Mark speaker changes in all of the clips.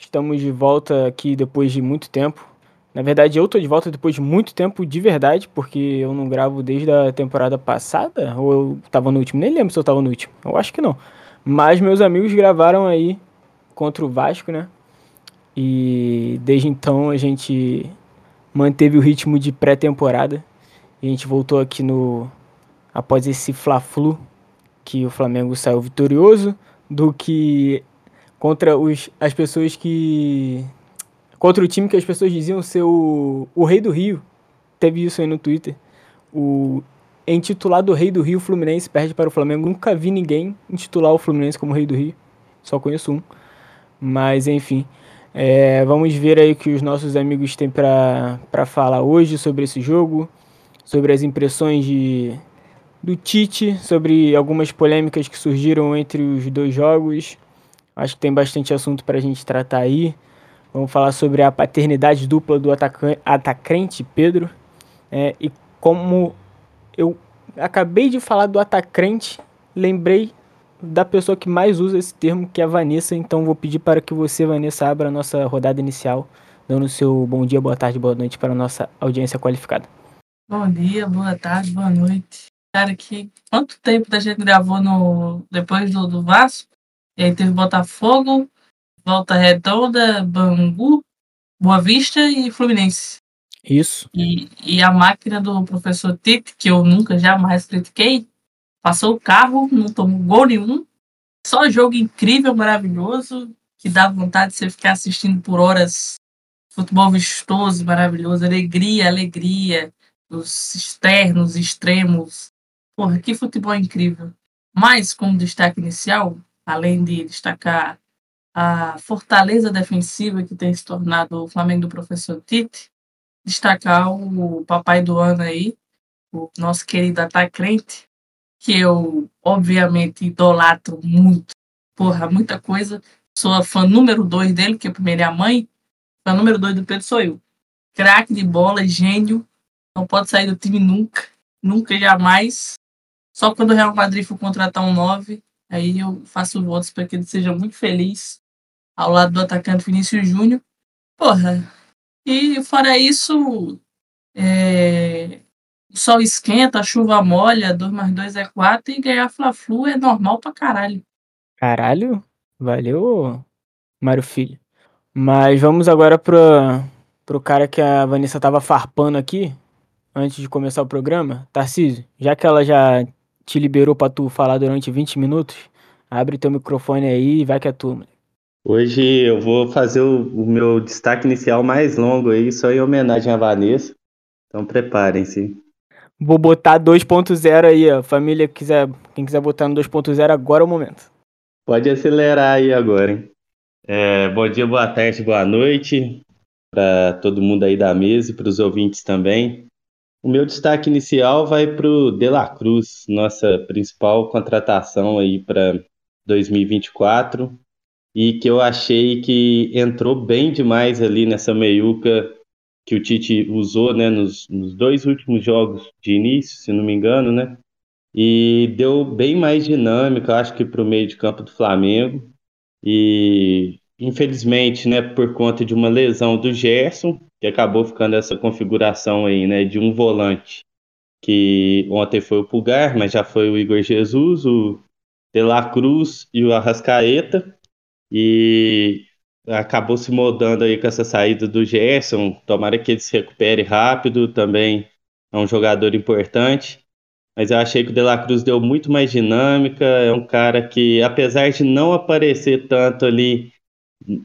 Speaker 1: Estamos de volta aqui depois de muito tempo. Na verdade, eu tô de volta depois de muito tempo de verdade, porque eu não gravo desde a temporada passada, ou eu tava no último, nem lembro se eu tava no último. Eu acho que não. Mas meus amigos gravaram aí contra o Vasco, né? E desde então a gente manteve o ritmo de pré-temporada. E a gente voltou aqui no após esse Fla-Flu que o Flamengo saiu vitorioso do que contra os, as pessoas que contra o time que as pessoas diziam ser o, o Rei do Rio. Teve isso aí no Twitter. O intitulado Rei do Rio, Fluminense perde para o Flamengo. Nunca vi ninguém intitular o Fluminense como Rei do Rio. Só conheço um. Mas enfim. É, vamos ver aí o que os nossos amigos têm para falar hoje sobre esse jogo, sobre as impressões de, do Tite, sobre algumas polêmicas que surgiram entre os dois jogos. Acho que tem bastante assunto para a gente tratar aí. Vamos falar sobre a paternidade dupla do atacante Pedro. É, e como eu acabei de falar do atacante, lembrei da pessoa que mais usa esse termo, que é a Vanessa. Então vou pedir para que você, Vanessa, abra a nossa rodada inicial, dando o seu bom dia, boa tarde, boa noite para a nossa audiência qualificada.
Speaker 2: Bom dia, boa tarde, boa noite. Cara, que quanto tempo da gente gravou no depois do, do Vasco? E aí teve Botafogo, Volta Redonda, Bangu, Boa Vista e Fluminense.
Speaker 1: Isso.
Speaker 2: E, e a máquina do professor Tite, que eu nunca jamais critiquei, passou o carro, não tomou gol nenhum. Só jogo incrível, maravilhoso, que dá vontade de você ficar assistindo por horas. Futebol vistoso, maravilhoso, alegria, alegria, os externos, extremos. Porra, que futebol incrível. Mas, como destaque inicial, além de destacar a fortaleza defensiva que tem se tornado o Flamengo do professor Tite, destacar o papai do ano aí, o nosso querido atacante, que eu obviamente idolatro muito, porra, muita coisa. Sou a fã número dois dele, que o primeiro é a mãe, fã número dois do Pedro sou eu. Craque de bola, gênio, não pode sair do time nunca, nunca, jamais. Só quando o Real Madrid for contratar um 9, aí eu faço votos para que ele seja muito feliz ao lado do atacante Vinícius Júnior. Porra, e fora isso, é, o sol esquenta, a chuva molha, 2 mais 2 é 4 e ganhar Fla-Flu é normal pra caralho.
Speaker 1: Caralho, valeu, Mário Filho. Mas vamos agora pro, pro cara que a Vanessa tava farpando aqui, antes de começar o programa. Tarcísio, já que ela já te liberou pra tu falar durante 20 minutos, abre teu microfone aí e vai que é tu.
Speaker 3: Hoje eu vou fazer o, o, meu destaque inicial mais longo aí, só em homenagem à Vanessa. Então preparem-se.
Speaker 1: Vou botar 2.0 aí, ó. Família, quiser, quem quiser botar no 2.0, agora é o momento.
Speaker 3: Pode acelerar aí agora, hein? É, bom dia, boa tarde, boa noite para todo mundo aí da mesa e para os ouvintes também. O meu destaque inicial vai para o De La Cruz, nossa principal contratação aí para 2024 e que eu achei que entrou bem demais ali nessa meiuca que o Tite usou né, nos, nos, dois últimos jogos de início, se não me engano, né? E deu bem mais dinâmica, acho que para o meio de campo do Flamengo. E infelizmente, né, por conta de uma lesão do Gerson, que acabou ficando essa configuração aí, né, de um volante que ontem foi o Pulgar, mas já foi o Igor Jesus, o De La Cruz e o Arrascaeta e acabou se moldando aí com essa saída do Gerson. Tomara que ele se recupere rápido, também é um jogador importante. Mas eu achei que o De La Cruz deu muito mais dinâmica. É um cara que, apesar de não aparecer tanto ali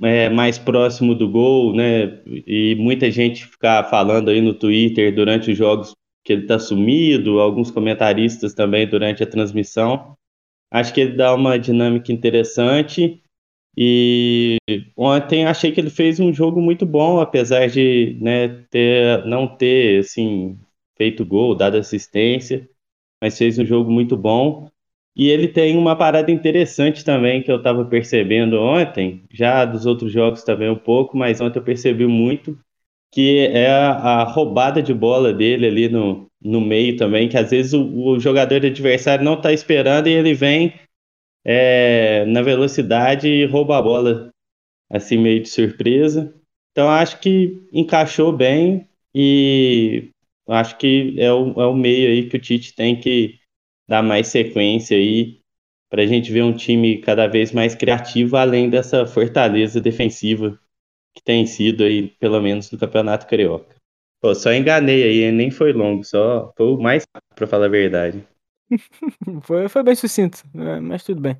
Speaker 3: é, mais próximo do gol, né? E muita gente ficar falando aí no Twitter durante os jogos que ele está sumido, alguns comentaristas também durante a transmissão. Acho que ele dá uma dinâmica interessante E ontem achei que ele fez um jogo muito bom, apesar de né, ter, não ter assim, feito gol, dado assistência, mas fez um jogo muito bom. E ele tem uma parada interessante também que eu estava percebendo ontem, já dos outros jogos também um pouco, mas ontem eu percebi muito, que é a, a roubada de bola dele ali no, no meio também, que às vezes o, o jogador adversário não está esperando e ele vem é, na velocidade e rouba a bola assim meio de surpresa. Então acho que encaixou bem e acho que é o, é o meio aí que o Tite tem que dar mais sequência aí para a gente ver um time cada vez mais criativo, além dessa fortaleza defensiva que tem sido aí, pelo menos no Campeonato Carioca. Pô, só enganei aí, nem foi longo, só foi o mais para falar a verdade.
Speaker 1: foi, foi bem sucinto, né, mas tudo bem.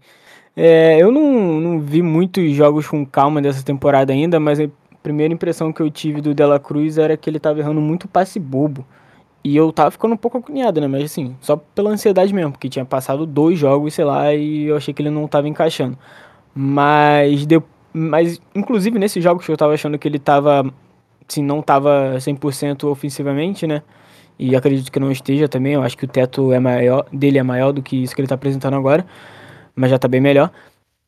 Speaker 1: É, eu não, não vi muitos jogos com calma dessa temporada ainda, mas a primeira impressão que eu tive do Dela Cruz era que ele tava errando muito passe bobo. E eu tava ficando um pouco agoniado, né? Mas assim, só pela ansiedade mesmo, porque tinha passado dois jogos, sei lá, e eu achei que ele não tava encaixando. Mas, de... mas inclusive nesses jogos que eu tava achando que ele tava, assim, não tava 100% ofensivamente, né? E acredito que não esteja também, eu acho que o teto é maior, dele é maior do que isso que ele tá apresentando agora, mas já tá bem melhor.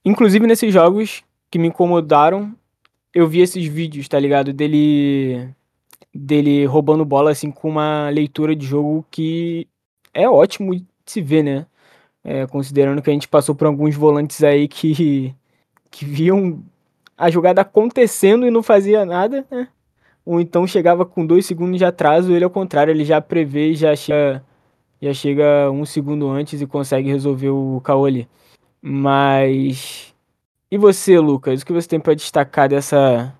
Speaker 1: Inclusive nesses jogos que me incomodaram, eu vi esses vídeos, tá ligado? Dele dele roubando bola assim com uma leitura de jogo que é ótimo de se ver, né? É, considerando que a gente passou por alguns volantes aí que, que viam a jogada acontecendo e não fazia nada, né? Ou então chegava com dois segundos de atraso, ele ao contrário, ele já prevê já chega, já chega um segundo antes e consegue resolver o caô ali. Mas. E você, Lucas? O que você tem para destacar dessa,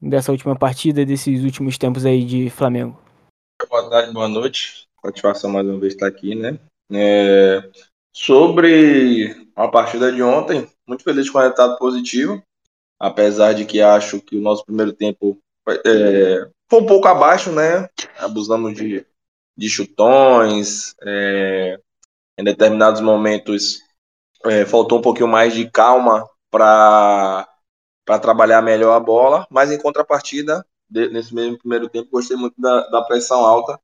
Speaker 1: dessa última partida, desses últimos tempos aí de Flamengo?
Speaker 4: Boa tarde, boa noite. Satisfação mais uma vez estar aqui, né? É... Sobre a partida de ontem, muito feliz com o resultado positivo, apesar de que acho que o nosso primeiro tempo é... foi um pouco abaixo, né? Abusamos de, de chutões, é... em determinados momentos é, faltou um pouquinho mais de calma para para trabalhar melhor a bola, mas em contrapartida, de, nesse mesmo primeiro tempo, gostei muito da, da, pressão alta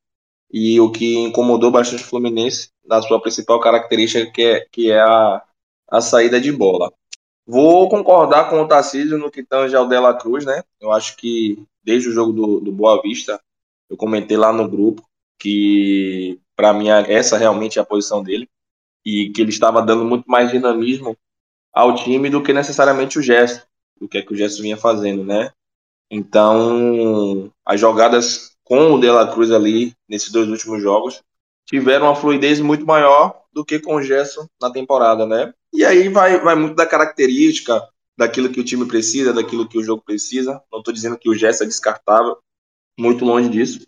Speaker 4: e o que incomodou bastante o Fluminense na sua principal característica, que é, que é a, a saída de bola. Vou concordar com o Tarcísio no que tange ao Dela Cruz, né? Eu acho que desde o jogo do, do Boa Vista, eu comentei lá no grupo que, para mim, essa realmente é a posição dele e que ele estava dando muito mais dinamismo ao time do que necessariamente o gesto do que é que o Gerson vinha fazendo, né? Então, as jogadas com o De La Cruz ali, nesses dois últimos jogos, tiveram uma fluidez muito maior do que com o Gerson na temporada, né? E aí vai, vai muito da característica, daquilo que o time precisa, daquilo que o jogo precisa. Não estou dizendo que o Gerson é descartável, muito longe disso.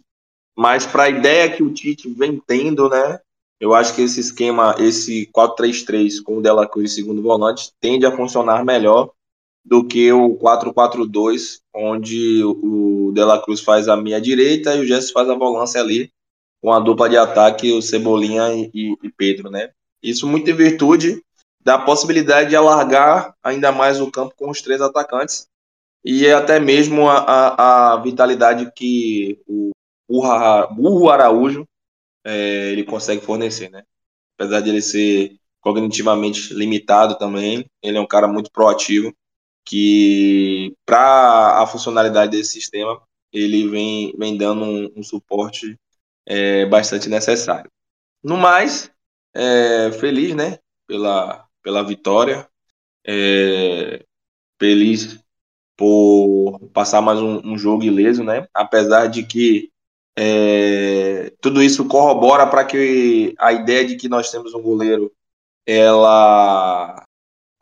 Speaker 4: Mas para a ideia que o Tite vem tendo, né? Eu acho que esse esquema, esse 4-3-3 com o Dela Cruz segundo volante, tende a funcionar melhor do que o 4-4-2, onde o De La Cruz faz a meia direita e o Gerson faz a volância ali, com a dupla de ataque, o Cebolinha e, e Pedro, né? Isso muito em virtude da possibilidade de alargar ainda mais o campo com os três atacantes e até mesmo a, a, a vitalidade que o Burro Araújo é, ele consegue fornecer, né? Apesar de ele ser cognitivamente limitado também, ele é um cara muito proativo que para a funcionalidade desse sistema ele vem, vem dando um, um suporte é, bastante necessário. No mais, é, feliz né, pela, pela vitória, é, feliz por passar mais um, um, jogo ileso, né? apesar de que é, tudo isso corrobora para que a ideia de que nós temos um goleiro ela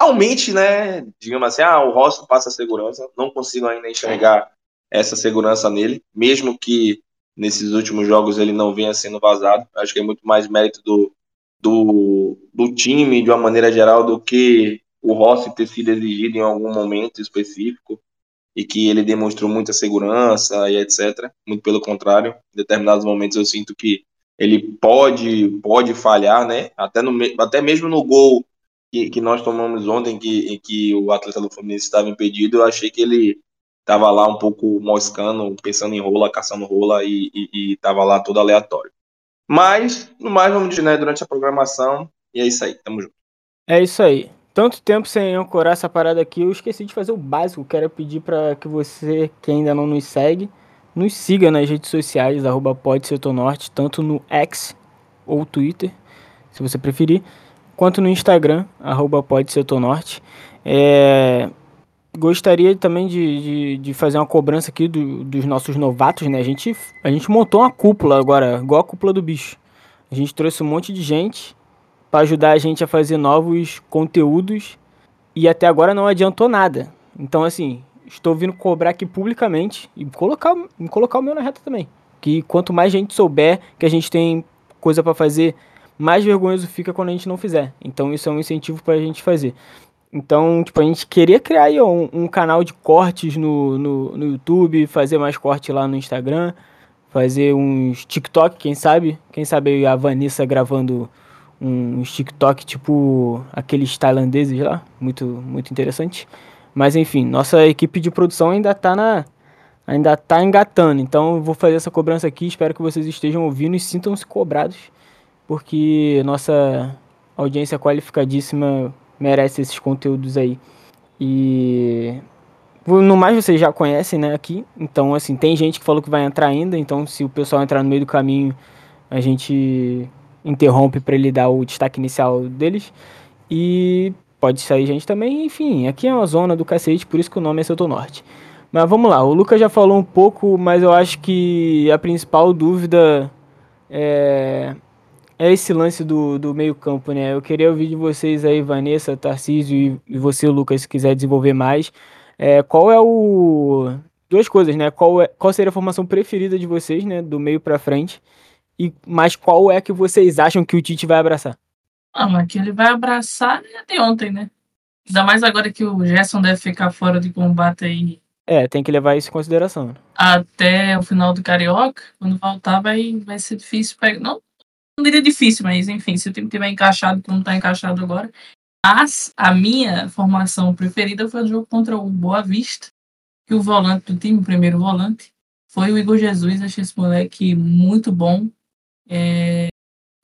Speaker 4: aumente, né? Digamos assim, ah, o Rossi passa segurança. Não consigo ainda enxergar essa segurança nele, mesmo que nesses últimos jogos ele não venha sendo vazado. Acho que é muito mais mérito do, do, do time, de uma maneira geral, do que o Rossi ter sido exigido em algum momento específico e que ele demonstrou muita segurança e etc. Muito pelo contrário, em determinados momentos eu sinto que ele pode pode falhar, né? Até no até mesmo no gol que, que nós tomamos ontem, que, em que o atleta do Fluminense estava impedido, eu achei que ele estava lá um pouco moscando, pensando em rola, caçando rola e estava lá todo aleatório. Mas, no mais, vamos dizer, né, durante a programação, e é isso aí, tamo junto.
Speaker 1: É isso aí. Tanto tempo sem ancorar essa parada aqui, eu esqueci de fazer o básico. Quero pedir para que você, que ainda não nos segue, nos siga nas redes sociais, arroba Norte, tanto no X ou Twitter, se você preferir, quanto no Instagram, arroba. É, gostaria também de, de, de, fazer uma cobrança aqui do, dos nossos novatos, né? A gente, a gente montou uma cúpula agora, igual a cúpula do bicho. A gente trouxe um monte de gente para ajudar a gente a fazer novos conteúdos e até agora não adiantou nada. Então, assim, estou vindo cobrar aqui publicamente e colocar, colocar o meu na reta também. Que quanto mais gente souber que a gente tem coisa para fazer, mais vergonhoso fica quando a gente não fizer. Então, isso é um incentivo para a gente fazer. Então, tipo, a gente queria criar aí, um, um, canal de cortes no, no, no YouTube, fazer mais corte lá no Instagram, fazer uns TikTok, quem sabe? Quem sabe a Vanessa gravando uns TikTok tipo aqueles tailandeses lá, muito muito interessante. Mas enfim, nossa equipe de produção ainda tá na ainda tá engatando. Então eu vou fazer essa cobrança aqui, espero que vocês estejam ouvindo e sintam-se cobrados, porque nossa audiência qualificadíssima merece esses conteúdos aí. E no mais vocês já conhecem, né, aqui. Então assim, tem gente que falou que vai entrar ainda, então se o pessoal entrar no meio do caminho, a gente interrompe para ele dar o destaque inicial deles. E pode sair gente também, enfim, aqui é uma zona do cacete, por isso que o nome é Setor Norte. Mas vamos lá, o Lucas já falou um pouco, mas eu acho que a principal dúvida é, é esse lance do, do meio campo, né? Eu queria ouvir de vocês aí, Vanessa, Tarcísio e, você, Lucas, se quiser desenvolver mais. É, qual é o... Duas coisas, né? Qual, é, qual seria a formação preferida de vocês, né? Do meio para frente. E, mas qual é que vocês acham que o Tite vai abraçar?
Speaker 2: Ah, mas que ele vai abraçar é de ontem, né? Ainda mais agora que o Gerson deve ficar fora de combate aí.
Speaker 1: É, tem que levar isso em consideração.
Speaker 2: Até o final do Carioca, quando voltar vai, vai ser difícil pegar. Não, não diria difícil, mas enfim, se o time tiver encaixado como está encaixado agora. Mas a minha formação preferida foi o jogo contra o Boa Vista, que o volante do time, o primeiro volante, foi o Igor Jesus. Achei esse moleque muito bom. É,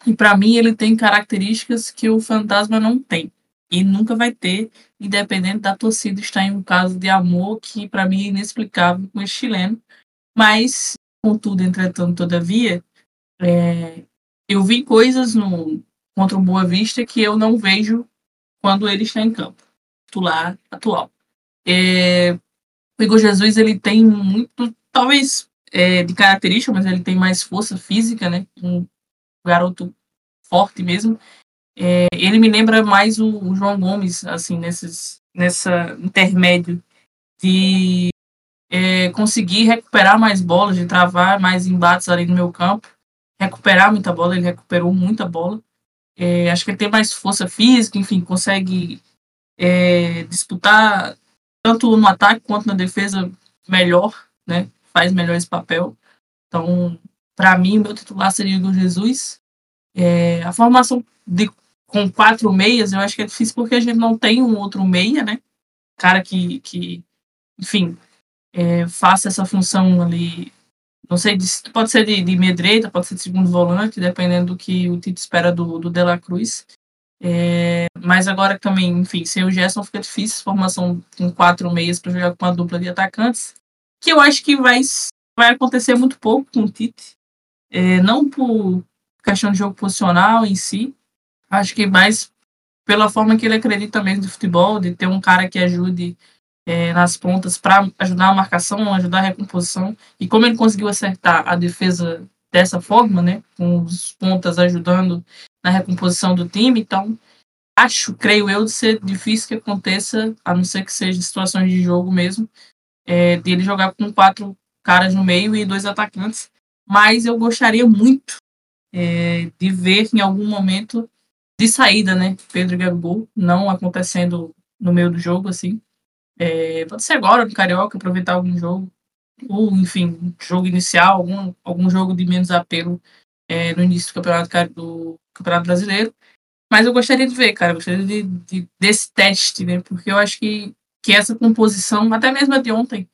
Speaker 2: e para mim ele tem características que o fantasma não tem. E nunca vai ter, independente da torcida estar em um caso de amor que para mim é inexplicável com esse chileno. Mas, contudo, entretanto, todavia, é, eu vi coisas no contra o Boa Vista que eu não vejo quando ele está em campo, titular atual. É, o Igor Jesus ele tem muito, talvez é, de característica, mas ele tem mais força física, né? Um garoto forte mesmo. É, ele me lembra mais o, o, João Gomes, assim, nesses, nessa intermédio de é, conseguir recuperar mais bolas, de travar mais embates ali no meu campo, recuperar muita bola, ele recuperou muita bola. É, acho que ele tem mais força física, enfim, consegue é, disputar tanto no ataque quanto na defesa melhor, né? faz melhor esse papel. Então, para mim, meu titular seria o Jesus. É, a formação de, com quatro meias, eu acho que é difícil porque a gente não tem um outro meia, né? Cara que, que enfim, é, faça essa função ali. Não sei, pode ser de, de meia direita, pode ser de segundo volante, dependendo do que o Tito espera do, do De La Cruz. É, mas agora também, enfim, sem o Gerson fica difícil, formação com quatro meias para jogar com uma dupla de atacantes que eu acho que vai, vai acontecer muito pouco com o Tite. É, não por questão de jogo posicional em si, acho que mais pela forma que ele acredita mesmo de futebol, de ter um cara que ajude é, nas pontas para ajudar a marcação, ajudar a recomposição. E como ele conseguiu acertar a defesa dessa forma, né, com os pontas ajudando na recomposição do time, então acho, creio eu, de ser difícil que aconteça, a não ser que seja situações de jogo mesmo, é, dele jogar com quatro caras no meio e dois atacantes. Mas eu gostaria muito é, de ver em algum momento de saída, né? Pedro e Gabigol não acontecendo no meio do jogo, assim. É, pode ser agora no Carioca, aproveitar algum jogo. Ou, enfim, jogo inicial, algum, algum jogo de menos apelo é, no início do campeonato, do campeonato Brasileiro. Mas eu gostaria de ver, cara, gostaria de, de, desse teste, né? Porque eu acho que, que essa composição, até mesmo a de ontem,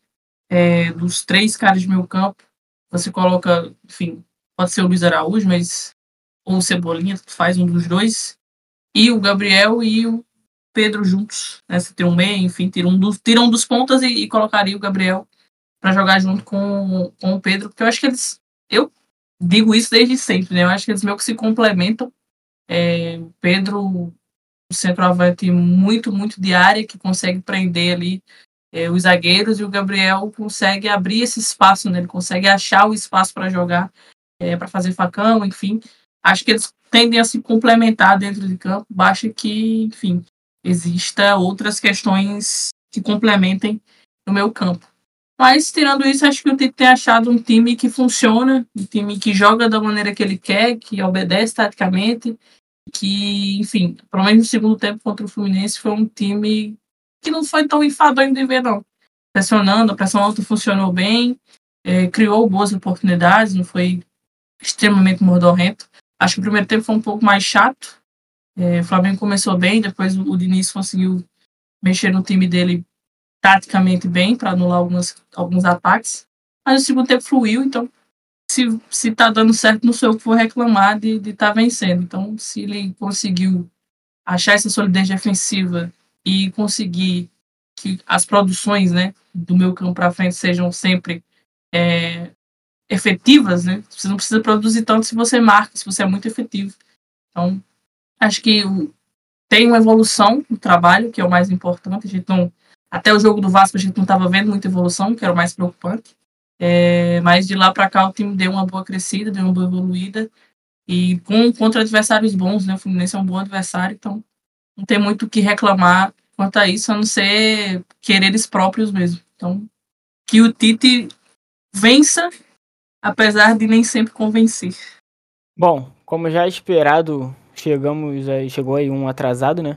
Speaker 2: é, dos três caras de meio campo, você coloca, enfim, pode ser o Luiz Araújo, mas ou o Cebolinha, faz um dos dois, e o Gabriel e o Pedro juntos, né? Você um meio, enfim, tira um dos, tira um dos pontas e, e colocaria o Gabriel para jogar junto com, com o Pedro, porque eu acho que eles, eu digo isso desde sempre, né? Eu acho que eles meio que se complementam. É, o Pedro, o centroavante muito, muito de área, que consegue prender ali é, os zagueiros, e o Gabriel consegue abrir esse espaço, né? Ele consegue achar o espaço para jogar, é, para fazer facão, enfim. Acho que eles tendem a se complementar dentro de campo, basta que, enfim, exista outras questões que complementem no meu campo. Mas, tirando isso, acho que o Tite tem achado um time que funciona, um time que joga da maneira que ele quer, que obedece taticamente, que, enfim, pelo menos no segundo tempo contra o Fluminense, foi um time que não foi tão enfadonho de ver, não. Pressionando, a pressão alta funcionou bem, é, criou boas oportunidades, não foi extremamente mordorrento. Acho que o primeiro tempo foi um pouco mais chato. É, o Flamengo começou bem, depois o Diniz conseguiu mexer no time dele taticamente bem para anular algumas, alguns ataques. Mas o segundo tempo fluiu, então se, se tá dando certo, não sou eu que vou reclamar de estar tá vencendo. Então, se ele conseguiu achar essa solidez defensiva e conseguir que as produções né, do meu campo para frente sejam sempre é, efetivas, né? Você não precisa produzir tanto se você marca, se você é muito efetivo. Então, acho que tem uma evolução no trabalho, que é o mais importante. A gente não até o jogo do Vasco a gente não estava vendo muita evolução, que era o mais preocupante. É, mas de lá para cá o time deu uma boa crescida, deu uma boa evoluída. E com, contra adversários bons, né? O Fluminense é um bom adversário, então não tem muito o que reclamar quanto a isso, a não ser quereres próprios mesmo. Então, que o Tite vença, apesar de nem sempre convencer.
Speaker 1: Bom, como já esperado, chegamos aí, chegou aí um atrasado, né?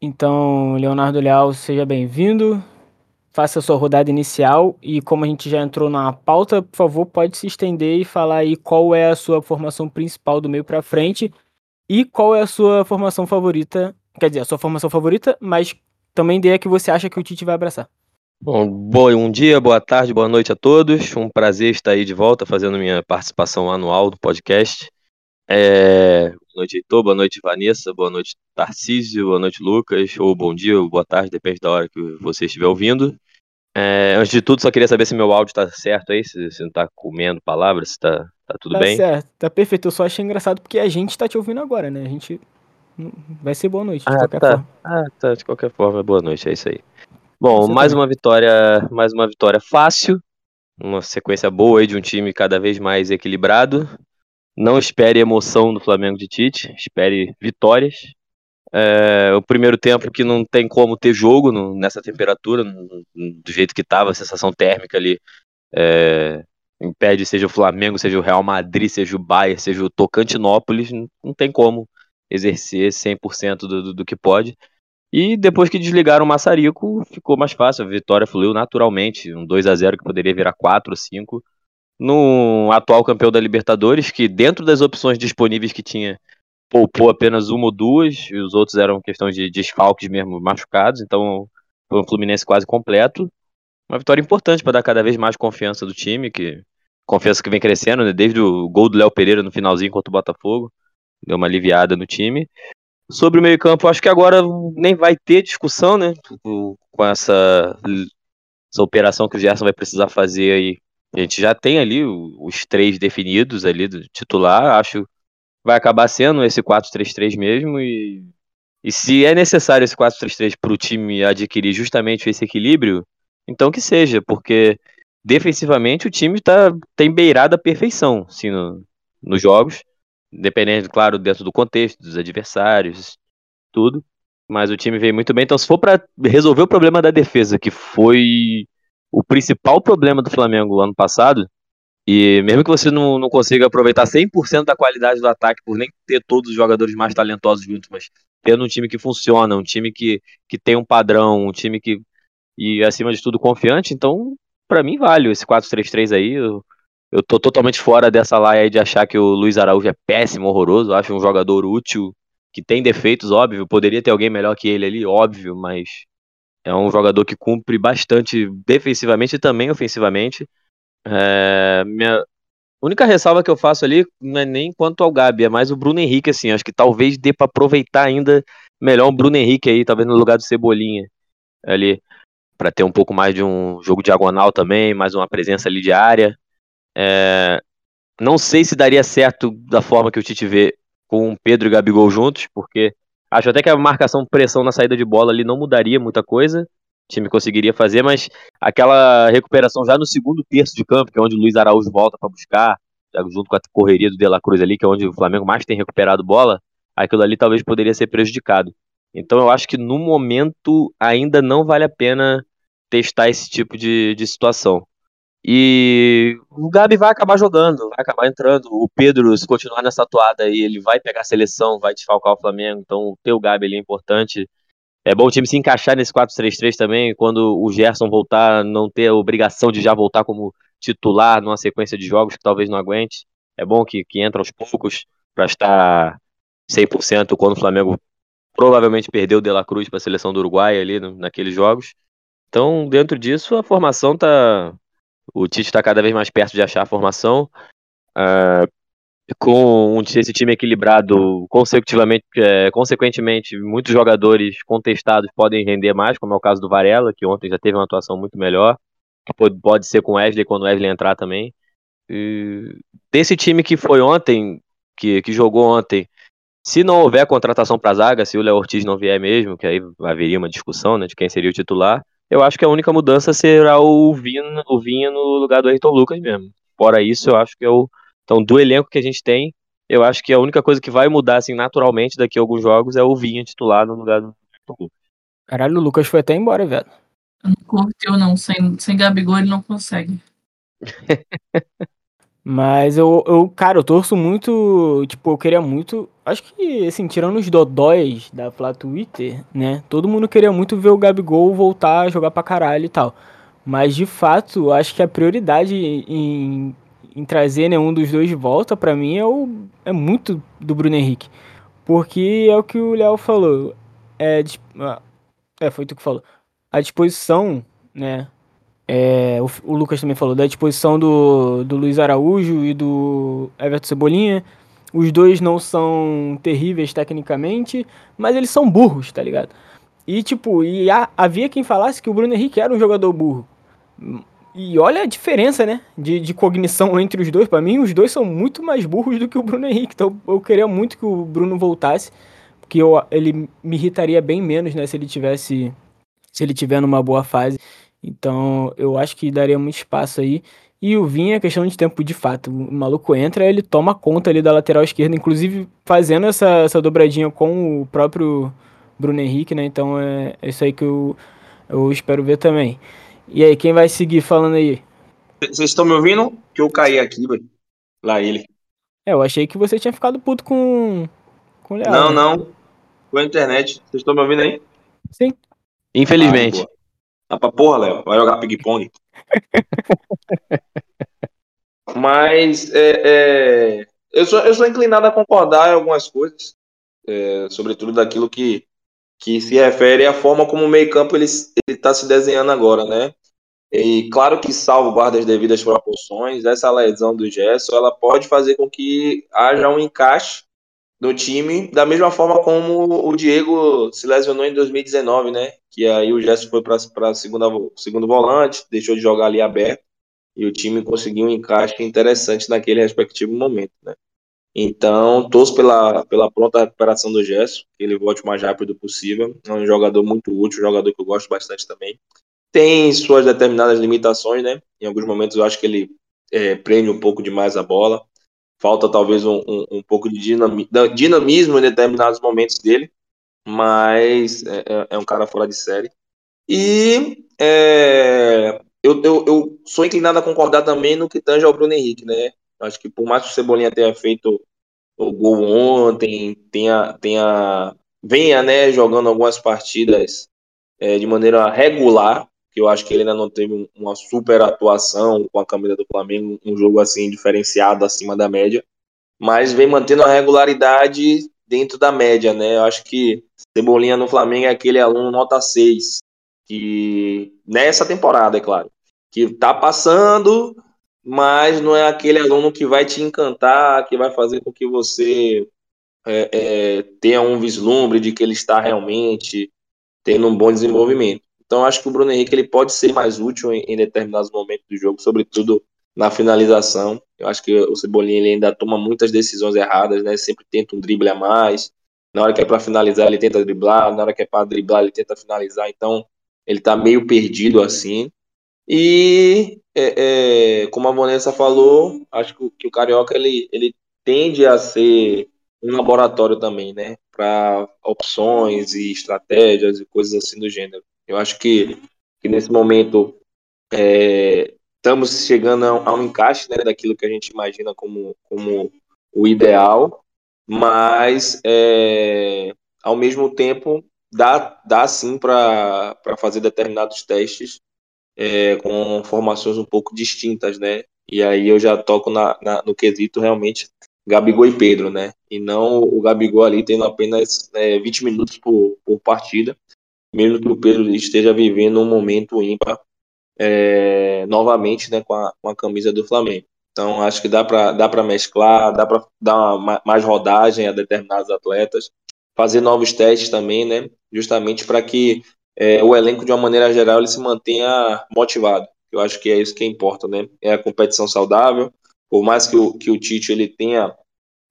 Speaker 1: Então, Leonardo Leal, seja bem-vindo. Faça a sua rodada inicial e como a gente já entrou na pauta, por favor, pode se estender e falar aí qual é a sua formação principal do meio para frente e qual é a sua formação favorita, quer dizer, a sua formação favorita, mas também dê a que você acha que o Tite vai abraçar.
Speaker 5: Bom, bom, dia, boa tarde, boa noite a todos. Um prazer estar aí de volta fazendo minha participação anual do podcast. É, boa noite, Heitor. Boa noite, Vanessa. Boa noite, Tarcísio. Boa noite, Lucas. Ou bom dia, ou boa tarde, depende da hora que você estiver ouvindo. É, antes de tudo, só queria saber se meu áudio está certo aí, se você não está comendo palavras, se tá, tá tudo
Speaker 1: tá
Speaker 5: bem.
Speaker 1: Tá certo, tá perfeito. Eu só achei engraçado porque a gente está te ouvindo agora, né? A gente. Vai ser boa noite, de
Speaker 5: ah,
Speaker 1: qualquer
Speaker 5: tá.
Speaker 1: forma.
Speaker 5: Ah, tá. De qualquer forma, boa noite, é isso aí. Bom, você mais também. uma vitória, mais uma vitória fácil, uma sequência boa aí de um time cada vez mais equilibrado. Não espere emoção do Flamengo de Tite, espere vitórias. É, o primeiro tempo que não tem como ter jogo no, nessa temperatura, no, do jeito que estava, a sensação térmica ali é, impede, seja o Flamengo, seja o Real Madrid, seja o Bayern, seja o Tocantinópolis, não, não tem como exercer 100% do, do, do que pode. E depois que desligaram o Massarico, ficou mais fácil, a vitória fluiu naturalmente, um 2 a 0 que poderia virar 4 ou 5 no atual campeão da Libertadores, que dentro das opções disponíveis que tinha, poupou apenas uma ou duas, e os outros eram questão de desfalques mesmo machucados, então foi um Fluminense quase completo. Uma vitória importante para dar cada vez mais confiança do time, que confiança que vem crescendo, né, desde o gol do Léo Pereira no finalzinho contra o Botafogo, deu uma aliviada no time. Sobre o meio-campo, acho que agora nem vai ter discussão, né? Com essa, essa operação que o Gerson vai precisar fazer aí a gente já tem ali os três definidos ali do titular, acho vai acabar sendo esse 4-3-3 mesmo e, e se é necessário esse 4-3-3 para o time adquirir justamente esse equilíbrio, então que seja, porque defensivamente o time tá, tem beirado a perfeição assim, no, nos jogos, dependendo, claro, dentro do contexto, dos adversários, tudo, mas o time veio muito bem, então se for para resolver o problema da defesa, que foi o principal problema do Flamengo ano passado, e mesmo que você não, não consiga aproveitar 100% da qualidade do ataque, por nem ter todos os jogadores mais talentosos juntos, mas tendo um time que funciona, um time que, que tem um padrão, um time que. e acima de tudo confiante, então, para mim, vale esse 4-3-3 aí. Eu, eu tô totalmente fora dessa laia de achar que o Luiz Araújo é péssimo, horroroso. Eu acho um jogador útil que tem defeitos, óbvio, poderia ter alguém melhor que ele ali, óbvio, mas é um jogador que cumpre bastante defensivamente e também ofensivamente. É, minha única ressalva que eu faço ali não é nem quanto ao Gabi, é mais o Bruno Henrique, assim, acho que talvez dê para aproveitar ainda melhor o Bruno Henrique aí, talvez no lugar do Cebolinha ali, para ter um pouco mais de um jogo diagonal também, mais uma presença ali de área. É, não sei se daria certo da forma que o Tite vê com Pedro e Gabigol juntos, porque acho até que a marcação pressão na saída de bola ali não mudaria muita coisa. O time conseguiria fazer, mas aquela recuperação já no segundo terço de campo, que é onde o Luiz Araújo volta para buscar, junto com a correria do De La Cruz ali, que é onde o Flamengo mais tem recuperado bola, aquilo ali talvez poderia ser prejudicado. Então eu acho que no momento ainda não vale a pena testar esse tipo de, de situação. E o Gabi vai acabar jogando, vai acabar entrando. O Pedro, se continuar nessa atuada aí, ele vai pegar a seleção, vai desfalcar o Flamengo. Então, ter o Gabi ali é importante. É bom o time se encaixar nesse 4-3-3 também. Quando o Gerson voltar, não ter a obrigação de já voltar como titular numa sequência de jogos que talvez não aguente. É bom que, que entra aos poucos para estar 100% quando o Flamengo provavelmente perdeu o De La Cruz para a seleção do Uruguai ali naqueles jogos. Então, dentro disso, a formação tá o Tite está cada vez mais perto de achar a formação. Uh, com esse time equilibrado, consecutivamente, é, consequentemente, muitos jogadores contestados podem render mais, como é o caso do Varela, que ontem já teve uma atuação muito melhor. Pode, pode ser com o Wesley quando o Wesley entrar também. E desse time que foi ontem, que, que jogou ontem, se não houver contratação para zaga, se o Léo Ortiz não vier mesmo, que aí haveria uma discussão né, de quem seria o titular, eu acho que a única mudança será o Vinha, o Vinha no lugar do Ayrton Lucas mesmo. Fora isso, eu acho que é o. Então, do elenco que a gente tem, eu acho que a única coisa que vai mudar, assim, naturalmente daqui a alguns jogos é o Vinha titular no lugar do Ayrton Lucas.
Speaker 1: Caralho, o Lucas foi até embora, velho.
Speaker 2: Não curtiu, não. Sem, sem Gabigol ele não consegue.
Speaker 1: Mas eu, eu, cara, eu torço muito. Tipo, eu queria muito. Acho que, assim, tirando os dodóis da Flá Twitter, né? Todo mundo queria muito ver o Gabigol voltar a jogar pra caralho e tal. Mas, de fato, acho que a prioridade em, em trazer nenhum dos dois de volta, pra mim, é, o, é muito do Bruno Henrique. Porque é o que o Léo falou. É, é, foi tu que falou. A disposição, né? É, o, o, Lucas também falou da disposição do, do Luiz Araújo e do Everton Cebolinha. Os dois não são terríveis tecnicamente, mas eles são burros, tá ligado? E tipo, e há, havia quem falasse que o Bruno Henrique era um jogador burro. E olha a diferença, né? De, de cognição entre os dois. Para mim, os dois são muito mais burros do que o Bruno Henrique. Então eu queria muito que o Bruno voltasse, porque eu, ele me irritaria bem menos, né? Se ele tivesse. Se ele tiver numa boa fase. Então, eu acho que daria muito espaço aí. E o Vinha é questão de tempo de fato. O maluco entra, ele toma conta ali da lateral esquerda, inclusive fazendo essa, essa dobradinha com o próprio Bruno Henrique, né? Então é, é isso aí que eu, eu espero ver também. E aí, quem vai seguir falando aí?
Speaker 4: Vocês estão me ouvindo? Que eu caí aqui, velho. Lá ele.
Speaker 1: É, eu achei que você tinha ficado puto com, com o Leal.
Speaker 4: Não, né? não. Com a internet. Vocês estão me ouvindo aí?
Speaker 1: Sim.
Speaker 5: Infelizmente.
Speaker 4: Tá pra porra, Léo. Vai jogar ping-pong. Mas é, é, eu, sou, eu sou inclinado a concordar em algumas coisas, é, sobretudo daquilo que, que se refere à forma como o meio-campo ele está se desenhando agora, né? E claro que, salvo guardas devidas proporções, essa lesão do Gerson ela pode fazer com que haja um encaixe no time, da mesma forma como o Diego se lesionou em 2019, né? Que aí o Gerson foi para segunda segundo volante, deixou de jogar ali aberto e o time conseguiu um encaixe interessante naquele respectivo momento, né? Então, torço pela, pela pronta recuperação do Gerson, que ele volte o mais rápido possível. É um jogador muito útil, um jogador que eu gosto bastante também. Tem suas determinadas limitações, né? Em alguns momentos eu acho que ele é, prende um pouco demais a bola falta talvez um, um, um pouco de dinamismo em determinados momentos dele, mas é, é, é um cara fora de série. E é, eu, eu, eu, sou inclinado a concordar também no que tange ao Bruno Henrique, né? Acho que por mais que o Cebolinha tenha feito o gol ontem, tenha, tenha venha né, jogando algumas partidas é, de maneira regular, que eu acho que ele ainda não teve uma super atuação com a camisa do Flamengo, um jogo assim diferenciado acima da média, mas vem mantendo a regularidade dentro da média, né? Eu acho que Cebolinha no Flamengo é aquele aluno nota 6, que nessa temporada, é claro, que tá passando, mas não é aquele aluno que vai te encantar, que vai fazer com que você é, é, tenha um vislumbre de que ele está realmente tendo um bom desenvolvimento. Então, acho que o Bruno Henrique ele pode ser mais útil em, em determinados momentos do jogo, sobretudo na finalização. Eu acho que o Cebolinha ele ainda toma muitas decisões erradas, né? Sempre tenta um drible a mais. Na hora que é para finalizar, ele tenta driblar. Na hora que é para driblar, ele tenta finalizar. Então, ele está meio perdido assim. E, é, é, como a Vanessa falou, acho que, que, o Carioca ele, ele tende a ser um laboratório também, né? Para opções e estratégias e coisas assim do gênero. Eu acho que, que nesse momento é, estamos chegando a, um encaixe né, daquilo que a gente imagina como, como o ideal, mas é, ao mesmo tempo dá, dá sim para fazer determinados testes é, com formações um pouco distintas, né? E aí eu já toco na, na, no quesito realmente Gabigol e Pedro, né? E não o Gabigol ali tendo apenas é, 20 minutos por, por partida, mesmo que o Pedro esteja vivendo um momento ímpar é, novamente né, com, a, com a camisa do Flamengo. Então acho que dá para dá mesclar, dá para dar uma, mais rodagem a determinados atletas, fazer novos testes também, né? Justamente para que é, o elenco, de uma maneira geral, ele se mantenha motivado. Eu acho que é isso que importa, né? É a competição saudável. Por mais que o, que o Tite ele tenha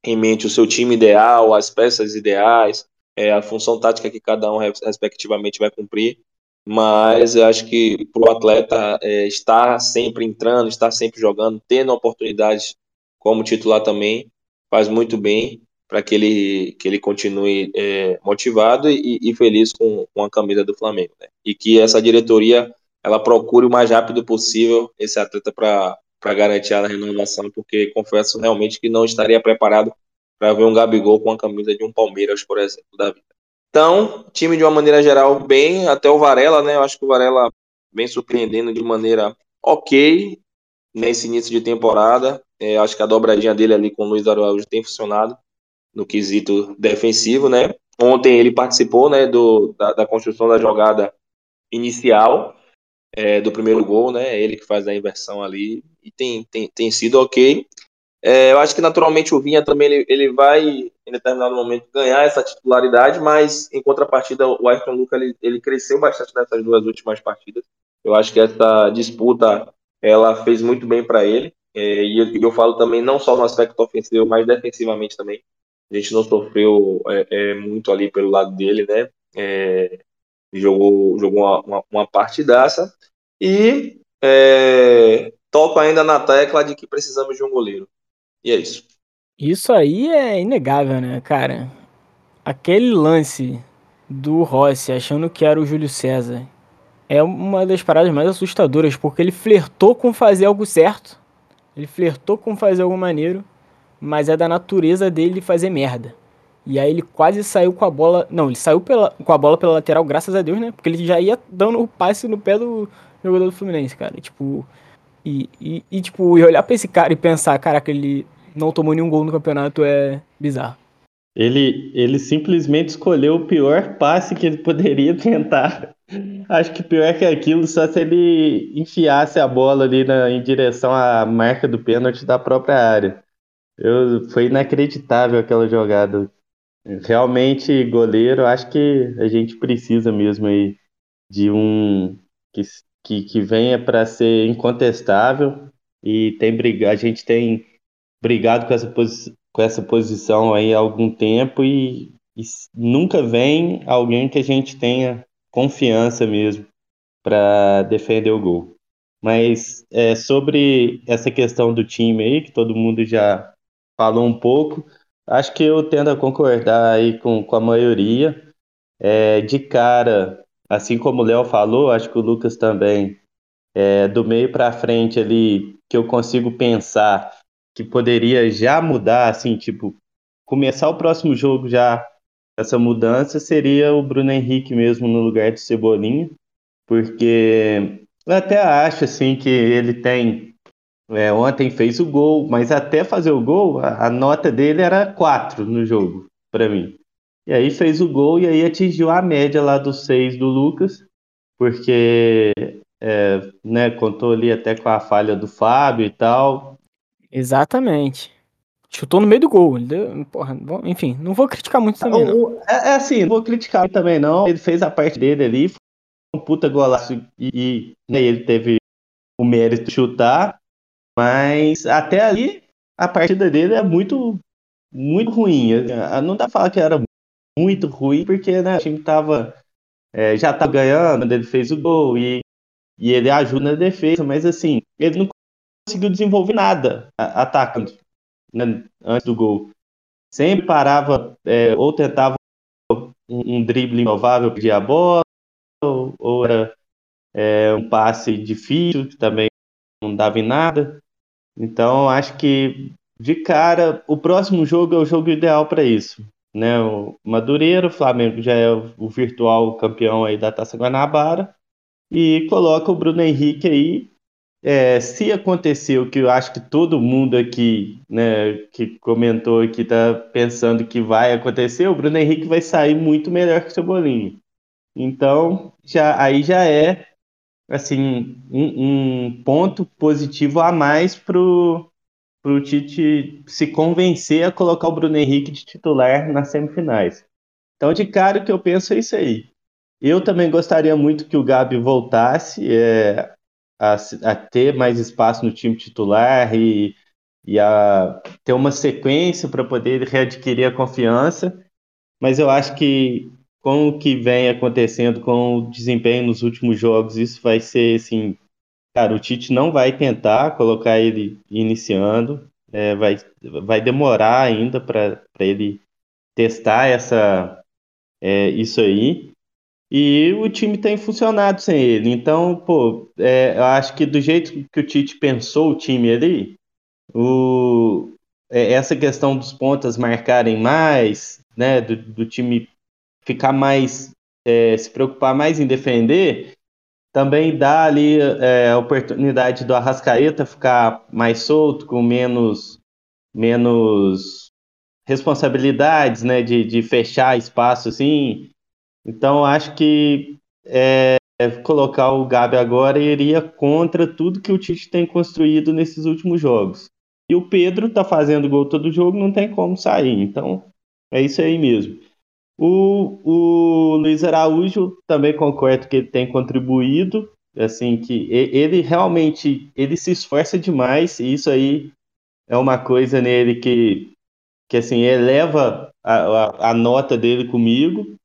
Speaker 4: em mente o seu time ideal, as peças ideais, é, a função tática que cada um respectivamente vai cumprir, mas eu acho que para o atleta é, estar sempre entrando, estar sempre jogando, tendo oportunidades como titular também, faz muito bem para que ele, que ele continue é, motivado e, e, feliz com, com a camisa do Flamengo. Né? E que essa diretoria ela procure o mais rápido possível esse atleta para garantir a renovação, porque confesso realmente que não estaria preparado para ver um Gabigol com a camisa de um Palmeiras, por exemplo, da vida. Então, time de uma maneira geral bem, até o Varela, né? Eu acho que o Varela vem surpreendendo de maneira ok nesse início de temporada. É, acho que a dobradinha dele ali com o Luiz Araújo tem funcionado no quesito defensivo, né? Ontem ele participou, né, do, da, da construção da jogada inicial é, do primeiro gol, né? Ele que faz a inversão ali e tem, tem, tem sido ok. É, eu acho que naturalmente o Vinha também ele, ele vai, em determinado momento, ganhar essa titularidade, mas em contrapartida, o Ayrton Lucas ele, ele cresceu bastante nessas duas últimas partidas. Eu acho que essa disputa ela fez muito bem para ele. É, e eu, eu, falo também não só no aspecto ofensivo, mas defensivamente também. A gente não sofreu é, é muito ali pelo lado dele, né? É, jogou jogou uma, uma, uma partidaça. E é, toco ainda na tecla de que precisamos de um goleiro. E é isso.
Speaker 1: Isso aí é inegável, né, cara? Aquele lance do Rossi achando que era o Júlio César é uma das paradas mais assustadoras, porque ele flertou com fazer algo certo, ele flertou com fazer algo maneiro, mas é da natureza dele fazer merda. E aí ele quase saiu com a bola. Não, ele saiu pela, com a bola pela lateral, graças a Deus, né? Porque ele já ia dando o passe no pé do jogador do Fluminense, cara. Tipo, e, e, e, tipo, e olhar pra esse cara e pensar, caraca, ele não tomou nenhum gol no campeonato é bizarro.
Speaker 3: Ele, ele simplesmente escolheu o pior passe que ele poderia tentar. Acho que pior que aquilo, só se ele enfiasse a bola ali na, em direção à marca do pênalti da própria área. Eu, foi inacreditável aquela jogada. Realmente, goleiro, acho que a gente precisa mesmo aí de um que, que, que venha para ser incontestável e tem a gente tem brigado com essa, com essa posição aí há algum tempo e, e nunca vem alguém que a gente tenha confiança mesmo para defender o gol. Mas é, sobre essa questão do time aí, que todo mundo já falou um pouco, acho que eu tendo a concordar aí com, com a maioria. É, de cara, assim como o Léo falou, acho que o Lucas também, é, do meio para frente ali, que eu consigo pensar que poderia já mudar, assim, tipo, começar o próximo jogo já essa mudança seria o Bruno Henrique mesmo no lugar de Cebolinha, porque eu até acho assim que ele tem é, ontem fez o gol, mas até fazer o gol, a, a, nota dele era 4 no jogo. para mim. E aí fez o gol e aí atingiu a média lá dos seis do Lucas, porque é, né, contou ali até com a falha do Fábio e tal.
Speaker 1: Exatamente. Chutou no meio do gol. Deu, porra, enfim, não vou criticar muito também. Não.
Speaker 3: É, é, assim, não vou criticar também não. Ele fez a parte dele ali, foi um puta golaço e, e né, ele teve o mérito de chutar, mas até ali a partida dele é muito muito ruim. Não dá pra falar que era muito ruim, porque né, o time tava, é, já estava ganhando, ele fez o gol e, e ele ajuda na defesa, mas assim, ele não conseguiu desenvolver nada atacando né, antes do gol. Sempre parava é, ou tentava um, um drible improvável, pedir a bola, ou, ou era é, um passe difícil, que também não dava em nada. Então, acho que de cara, o próximo jogo é o jogo ideal para isso né? O Madureira, o Flamengo já é o virtual campeão aí da Taça Guanabara e coloca o Bruno Henrique aí. É, se acontecer o que eu acho que todo mundo aqui, né, que comentou aqui tá pensando que vai acontecer, o Bruno Henrique vai sair muito melhor que o Cebolinha. Então, já aí já é assim um, um ponto positivo a mais pro para o Tite se convencer a colocar o Bruno Henrique de titular nas semifinais. Então, de cara, o que eu penso é isso aí. Eu também gostaria muito que o Gabi voltasse é, a, a, ter mais espaço no time titular e, e a ter uma sequência para poder readquirir a confiança. Mas eu acho que com o que vem acontecendo com o desempenho nos últimos jogos, isso vai ser assim, Cara, o Tite não vai tentar colocar ele iniciando, é, vai, vai demorar ainda para ele testar essa, é, isso aí. E o time tem funcionado sem ele. Então, pô, é, eu acho que do jeito que o Tite pensou o time ali, o, é, essa questão dos pontas marcarem mais, né, do, do time ficar mais, é, se preocupar mais em defender, também dá ali é, a oportunidade do Arrascaeta ficar mais solto, com menos, menos responsabilidades, né, de, de fechar espaço assim. Então acho que é, colocar o Gabi agora iria contra tudo que o Tite tem construído nesses últimos jogos. E o Pedro tá fazendo gol todo jogo, não tem como sair. Então é isso aí mesmo. O, o Luiz Araújo também concordo que ele tem contribuído, assim que ele realmente ele se esforça demais e isso aí é uma coisa nele que que assim eleva a, a, a nota dele comigo,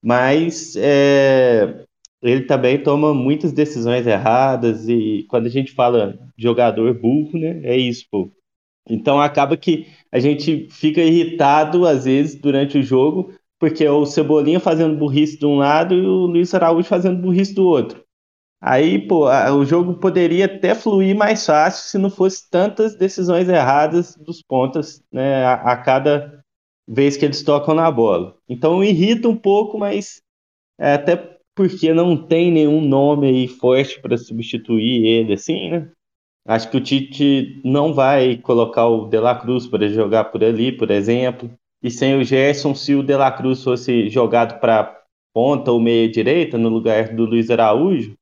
Speaker 3: mas é, ele também toma muitas decisões erradas e quando a gente fala jogador burro, né, é isso, pô. Então acaba que a gente fica irritado às vezes durante o jogo porque é o Cebolinha fazendo burrice de um lado e o Luiz Araújo fazendo burrice do outro. Aí, pô, o jogo poderia até fluir mais fácil se não fosse tantas decisões erradas dos pontas, né, a, a cada vez que eles tocam na bola. Então irrita um pouco, mas é, até porque não tem nenhum nome aí forte para substituir ele, assim, né? Acho que o Tite não vai colocar o De La Cruz para jogar por ali, por exemplo. E sem o Gerson, se o De La Cruz fosse jogado para ponta ou meia direita, no lugar do Luiz Araújo,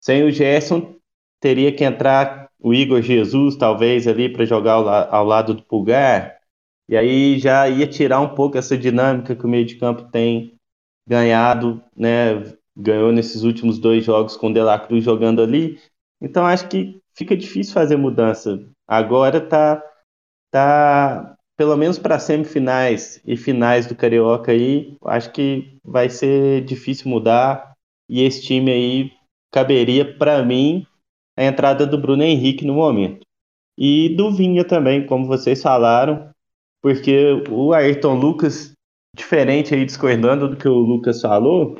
Speaker 3: sem o Gerson, teria que entrar o Igor Jesus, talvez, ali para jogar ao, ao, lado do Pulgar. E aí já ia tirar um pouco essa dinâmica que o meio de campo tem ganhado, né? Ganhou nesses últimos dois jogos com o De La Cruz jogando ali. Então acho que fica difícil fazer mudança. Agora tá, tá pelo menos para semifinais e finais do Carioca aí, acho que vai ser difícil mudar. E esse time aí caberia para mim a entrada do Bruno Henrique no momento. E do Vinha também, como vocês falaram, porque o Ayrton Lucas, diferente aí, discordando do que o Lucas falou,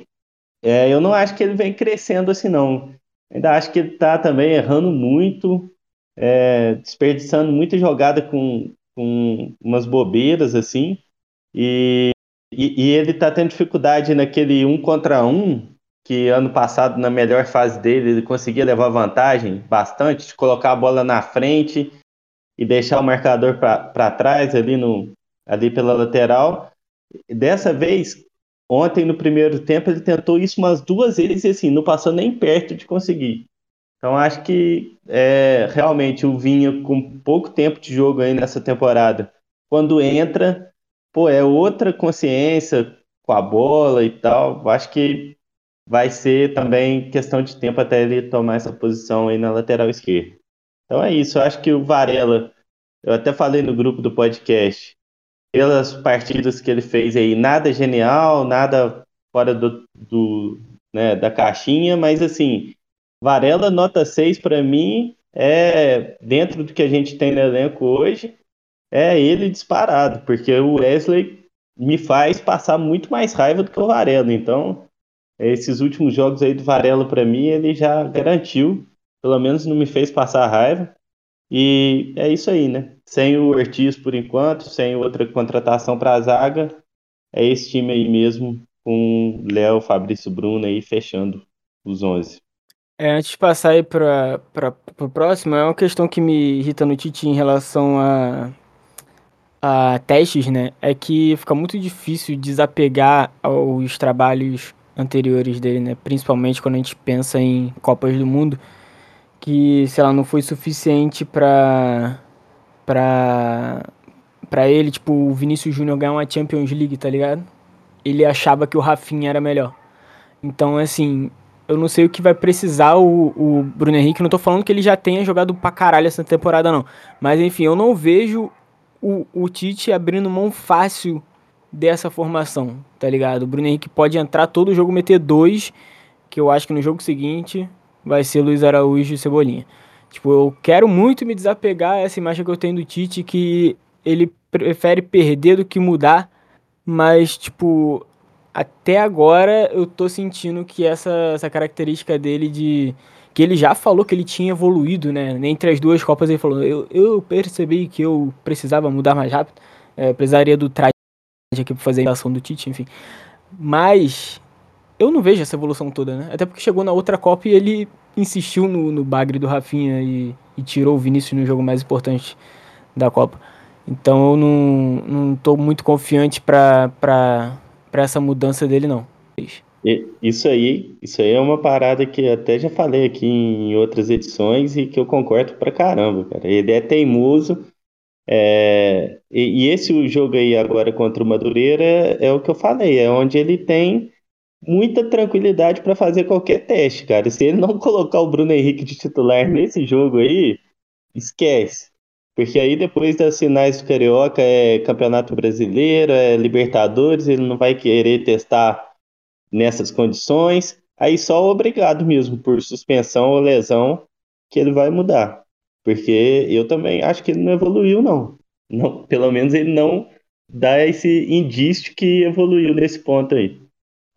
Speaker 3: é, eu não acho que ele vem crescendo assim, não. Ainda acho que ele está também errando muito, é, desperdiçando muita jogada com, com umas bobeiras assim, e, e, e ele tá tendo dificuldade naquele um contra um, que ano passado, na melhor fase dele, ele conseguia levar vantagem bastante, de colocar a bola na frente e deixar o marcador para trás ali, no, ali pela lateral. Dessa vez, ontem no primeiro tempo, ele tentou isso umas duas vezes e assim, não passou nem perto de conseguir. Então acho que é, realmente o Vinha, com pouco tempo de jogo aí nessa temporada, quando entra, pô, é outra consciência com a bola e tal. Acho que vai ser também questão de tempo até ele tomar essa posição aí na lateral esquerda. Então é isso, acho que o Varela, eu até falei no grupo do podcast, pelas partidas que ele fez aí, nada genial, nada fora do, do né, da caixinha, mas assim, Varela nota 6 para mim é dentro do que a gente tem no elenco hoje, é ele disparado, porque o Wesley me faz passar muito mais raiva do que o Varela. Então, esses últimos jogos aí do Varela para mim, ele já garantiu, pelo menos não me fez passar raiva. E é isso aí, né? Sem o Ortiz por enquanto, sem outra contratação para a zaga, é esse time aí mesmo, com Léo, Fabrício Bruno aí fechando os 11.
Speaker 1: É, antes de passar aí para o próximo, é uma questão que me irrita no Tite em relação a, a testes, né? É que fica muito difícil desapegar aos trabalhos anteriores dele, né? Principalmente quando a gente pensa em Copas do Mundo, que, sei lá, não foi suficiente para para para ele, tipo, o Vinícius Júnior ganhar uma Champions League, tá ligado? Ele achava que o Rafinha era melhor. Então, assim, eu não sei o que vai precisar o, o Bruno Henrique. Não tô falando que ele já tenha jogado pra caralho essa temporada, não. Mas, enfim, eu não vejo o, o Tite abrindo mão fácil dessa formação, tá ligado? O Bruno Henrique pode entrar todo jogo, meter dois, que eu acho que no jogo seguinte vai ser Luiz Araújo e Cebolinha. Tipo, eu quero muito me desapegar essa imagem que eu tenho do Tite, que ele prefere perder do que mudar, mas, tipo, até agora eu tô sentindo que essa, essa característica dele de. que ele já falou que ele tinha evoluído, né? Entre as duas Copas ele falou: eu, eu percebi que eu precisava mudar mais rápido, é, precisaria do traje aqui pra fazer a ação do Tite, enfim. Mas eu não vejo essa evolução toda, né? Até porque chegou na outra Copa e ele insistiu no, no bagre do Rafinha e, e tirou o Vinícius no jogo mais importante da Copa. Então eu não, não tô muito confiante para para essa mudança dele, não.
Speaker 3: Isso aí, isso aí é uma parada que até já falei aqui em outras edições e que eu concordo pra caramba, cara. Ele é teimoso. É, e, e, esse jogo aí agora contra o Madureira é o que eu falei, é onde ele tem muita tranquilidade para fazer qualquer teste, cara. Se ele não colocar o Bruno Henrique de titular nesse jogo aí, esquece. Porque aí depois das finais do Carioca é Campeonato Brasileiro, é Libertadores, ele não vai querer testar nessas condições. Aí só obrigado mesmo por suspensão ou lesão que ele vai mudar. Porque eu também acho que ele não evoluiu, não. não pelo menos ele não dá esse indício que evoluiu nesse ponto aí.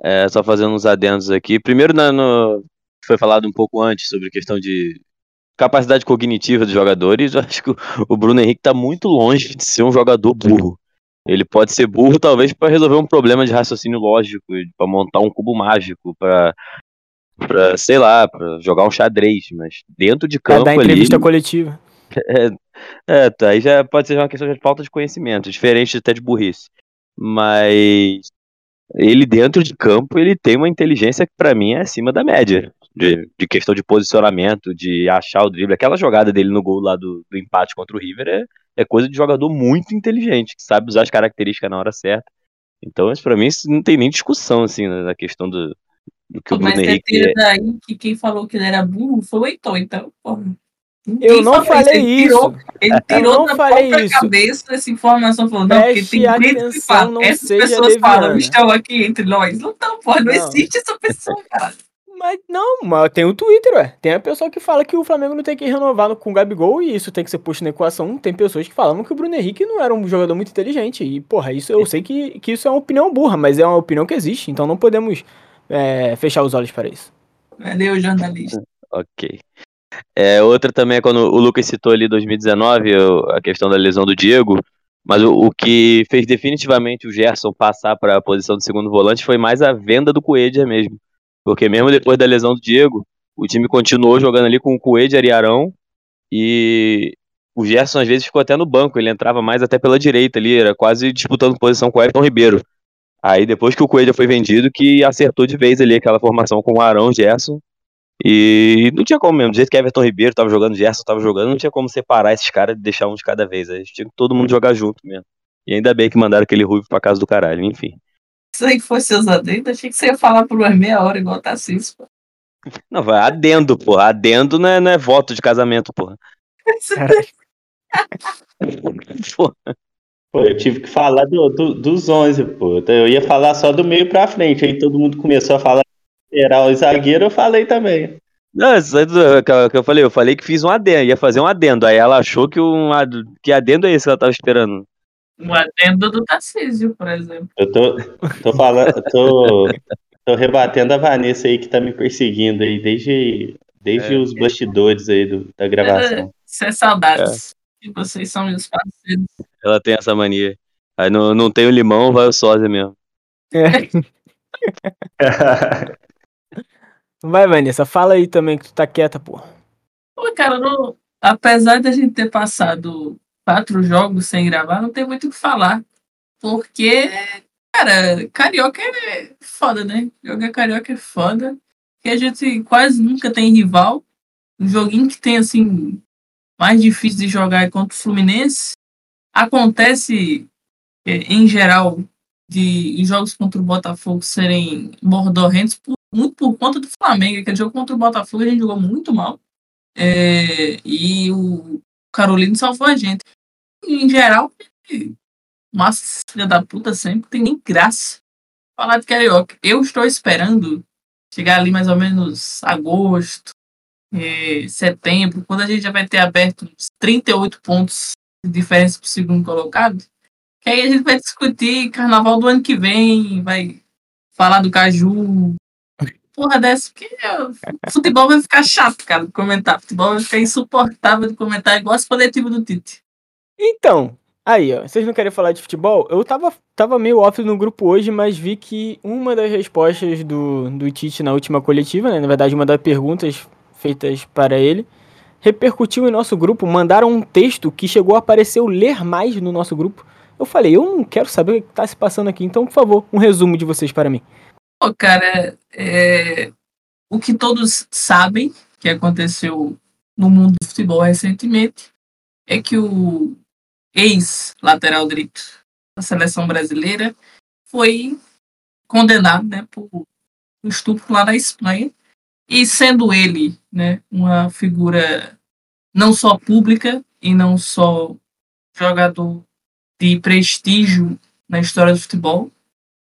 Speaker 5: É, só fazendo uns adendos aqui. Primeiro, no, foi falado um pouco antes sobre a questão de capacidade cognitiva dos jogadores, eu acho que o Bruno Henrique está muito longe de ser um jogador burro. Ele pode ser burro, talvez, para resolver um problema de raciocínio lógico, para montar um cubo mágico, para para sei lá, para jogar um xadrez, mas dentro de campo pra
Speaker 1: dar entrevista ali, coletiva.
Speaker 5: É, é, tá, aí já pode ser uma questão de falta de conhecimento, diferente até de burrice. Mas ele dentro de campo, ele tem uma inteligência que para mim é acima da média de, de, questão de posicionamento, de achar o drible. Aquela jogada dele no gol lá do, do empate contra o River é, é, coisa de jogador muito inteligente, que sabe usar as características na hora certa. Então, isso pra mim isso não tem nem discussão, assim, na questão do, do que o Bruno
Speaker 2: Mas
Speaker 5: Henrique
Speaker 2: é. daí que quem falou que ele era burro foi o Heitor, então, porra.
Speaker 1: Eu não falei
Speaker 2: ele
Speaker 1: isso.
Speaker 2: Tirou, ele tirou
Speaker 1: eu não
Speaker 2: da
Speaker 1: falei
Speaker 2: própria
Speaker 1: isso.
Speaker 2: cabeça essa informação, falou, não, porque tem muito que fala. Essas pessoas falam, estão aqui entre nós. Não estão, porra, não,
Speaker 1: Não.
Speaker 2: existe essa pessoa, cara.
Speaker 1: Mas não, mas tem o Twitter, ué. Tem a pessoa que fala que o Flamengo não tem que renovar no- com o Gabigol e isso tem que ser posto na equação. Tem pessoas que falam que o Bruno Henrique não era um jogador muito inteligente. E, porra, isso eu sei que, que isso é uma opinião burra, mas é uma opinião que existe. Então não podemos é, fechar os olhos para isso.
Speaker 2: Valeu, jornalista.
Speaker 5: Ok. É, outra também é quando o Lucas citou ali 2019, o- a questão da lesão do Diego, mas o, o que fez definitivamente o Gerson passar para a posição de segundo volante foi mais a venda do Coelho mesmo. Porque mesmo depois da lesão do Diego, o time continuou jogando ali com o Coelho, Ariarão e o Gerson às vezes ficou até no banco, ele entrava mais até pela direita ali, era quase disputando posição com o Everton Ribeiro. Aí depois que o Coelho foi vendido, que acertou de vez ali aquela formação com o Arão, Gerson. E não tinha como mesmo, do jeito que Everton Ribeiro tava jogando, Gerson tava jogando, não tinha como separar esses caras e deixar um de cada vez. Aí tinha que todo mundo jogar junto mesmo. E ainda bem que mandaram aquele ruivo pra casa do caralho, enfim.
Speaker 2: Se aí fosse seus adendos, achei que você ia falar por umas meia hora igual Tarcísio, pô.
Speaker 5: Não, vai adendo, porra. Adendo não é, não é voto de casamento, porra.
Speaker 3: Pô, eu tive que falar do, do- dos 11, pô. Então, Eu ia falar só do meio pra frente. Aí todo mundo começou a falar lateral e zagueiro, eu falei também.
Speaker 5: Não, é que eu- que falei, eu falei que fiz um adendo, ia fazer um adendo. Aí ela achou que um que adendo é esse que ela tava esperando.
Speaker 2: Um adendo do Tarcísio, por exemplo.
Speaker 3: Eu tô, tô falando, tô, tô rebatendo a Vanessa aí que tá me perseguindo aí desde, desde
Speaker 5: É.
Speaker 3: os bastidores aí do- da gravação.
Speaker 2: Isso é saudades. E vocês são meus parceiros.
Speaker 5: Ela tem essa mania. Aí não, não tem o limão, vai o sósia mesmo.
Speaker 1: É. Vai, Vanessa, fala aí também que tu tá quieta, pô.
Speaker 2: Pô, cara, não- apesar da gente ter passado quatro jogos sem gravar, não tem muito o que falar. Porque, cara, carioca é foda, né? Jogar carioca é foda. Que a gente quase nunca tem rival. Um joguinho que tem, assim, mais difícil de jogar é contra o Fluminense. Acontece, eh, em geral, de jogos contra o Botafogo serem mordorrentos por- muito por conta do Flamengo. Aquele jogo contra o Botafogo a gente jogou muito mal. É, e o Carolino salvou a gente. Em geral, massa filha da puta sempre, tem nem graça falar de carioca. Eu estou esperando chegar ali mais ou menos agosto, é, setembro, quando a gente já vai ter aberto uns 38 pontos de diferença pro segundo colocado. Que aí a gente vai discutir carnaval do ano que vem, vai falar do Caju. Porra dessa, porque o futebol vai ficar chato, cara, de comentar. Futebol vai ficar insuportável de comentar, igual as coletivas do Tite.
Speaker 1: Então, aí, ó, vocês não querem falar de futebol? Eu tava, tava meio off no grupo hoje, mas vi que uma das respostas do, do Tite na última coletiva, né, na verdade, uma das perguntas feitas para ele, repercutiu em nosso grupo, mandaram um texto que chegou a aparecer o ler mais no nosso grupo. Eu falei, eu não quero saber o que tá se passando aqui, então, por favor, um resumo de vocês para mim.
Speaker 2: Pô, cara, é, o que todos sabem que aconteceu no mundo do futebol recentemente é que o ex-lateral direito da seleção brasileira foi condenado né, por estupro lá na Espanha. E sendo ele né, uma figura não só pública e não só jogador de prestígio na história do futebol,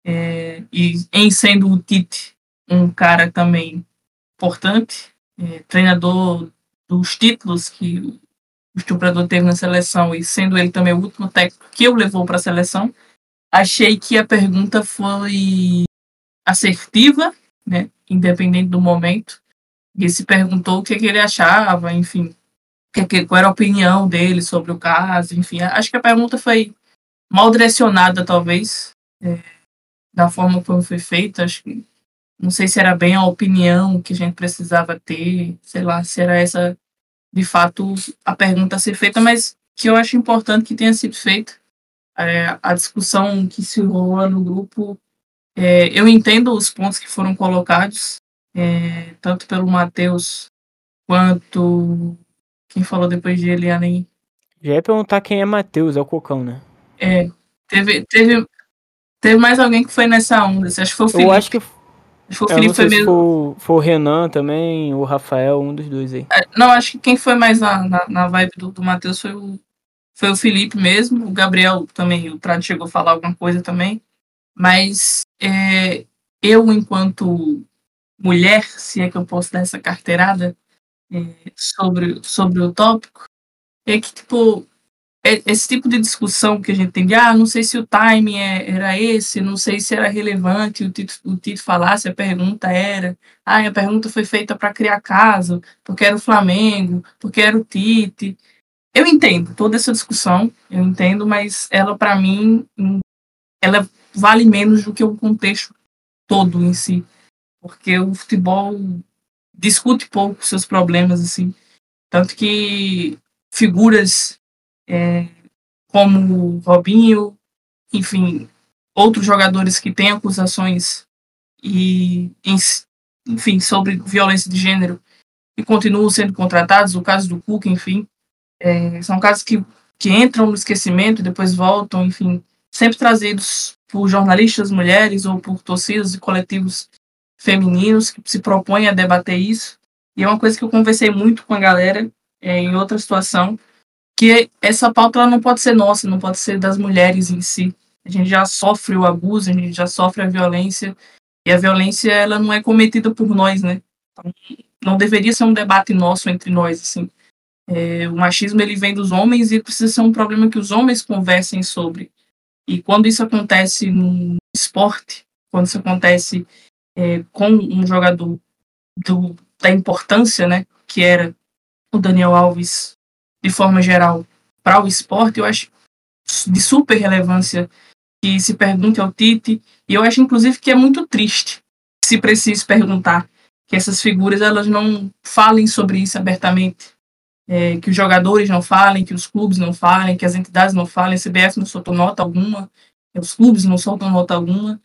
Speaker 2: é, e em sendo o Tite um cara também importante, é, treinador dos títulos que o estuprador teve na seleção e sendo ele também o último técnico que o levou para a seleção, achei que a pergunta foi assertiva, né, independente do momento. E se perguntou o que, que ele achava, enfim, que, que, qual era a opinião dele sobre o caso, enfim. Acho que a pergunta foi mal direcionada, talvez, é, da forma como foi feita. Acho que não sei se era bem a opinião que a gente precisava ter, sei lá, se era essa de fato a pergunta a ser feita, mas que eu acho importante que tenha sido feita. É, a discussão que se rola no grupo, é, eu entendo os pontos que foram colocados, é, tanto pelo Matheus quanto quem falou depois dele, a nem.
Speaker 1: Já ia perguntar quem é Matheus, é o Cocão, né?
Speaker 2: É, teve, teve, teve mais alguém que foi nessa onda. Acho que foi o Felipe.
Speaker 1: Eu acho que
Speaker 2: Acho que foi o
Speaker 1: eu
Speaker 2: Felipe foi mesmo.
Speaker 1: foi, foi o Renan também, o Rafael, um dos dois aí.
Speaker 2: É, Não, acho que quem foi mais na, na, na vibe do, do Matheus foi o, foi o Felipe mesmo. O Gabriel também, o Prado chegou a falar alguma coisa também. Mas é, eu, enquanto mulher, se é que eu posso dar essa carteirada é, sobre, sobre o tópico, é que, tipo, é- esse tipo de discussão que a gente tem de, ah, não sei se o timing é- era esse, não sei se era relevante o Tito, o Tito falasse, a pergunta era, ah, a pergunta foi feita para criar caso, porque era o Flamengo, porque era o Tite. Eu entendo toda essa discussão, eu entendo, mas ela, para mim, ela vale menos do que o contexto todo em si. Porque o futebol discute pouco seus problemas, assim. Tanto que figuras é, como Robinho, enfim, outros jogadores que têm acusações e, enfim, sobre violência de gênero e continuam sendo contratados, o caso do Cook, enfim, é, são casos que, que entram no esquecimento e depois voltam, enfim, sempre trazidos por jornalistas mulheres ou por torcidas e coletivos femininos que se propõem a debater isso. E é uma coisa que eu conversei muito com a galera é, em outra situação, que essa pauta não pode ser nossa, não pode ser das mulheres em si. A gente já sofre o abuso, a gente já sofre a violência, e a violência ela não é cometida por nós, né? Então, não deveria ser um debate nosso entre nós, assim. É, o machismo ele vem dos homens e precisa ser um problema que os homens conversem sobre. E quando isso acontece no esporte, quando isso acontece é, com um jogador do, da importância, né, que era o Daniel Alves, de forma geral, para o esporte, eu acho de super relevância que se pergunte ao Tite, e eu acho inclusive que é muito triste se precisa perguntar que essas figuras elas não falem sobre isso abertamente, é, que os jogadores não falem, que os clubes não falem, que as entidades não falem, a CBF não soltou nota alguma, os clubes não soltam nota alguma,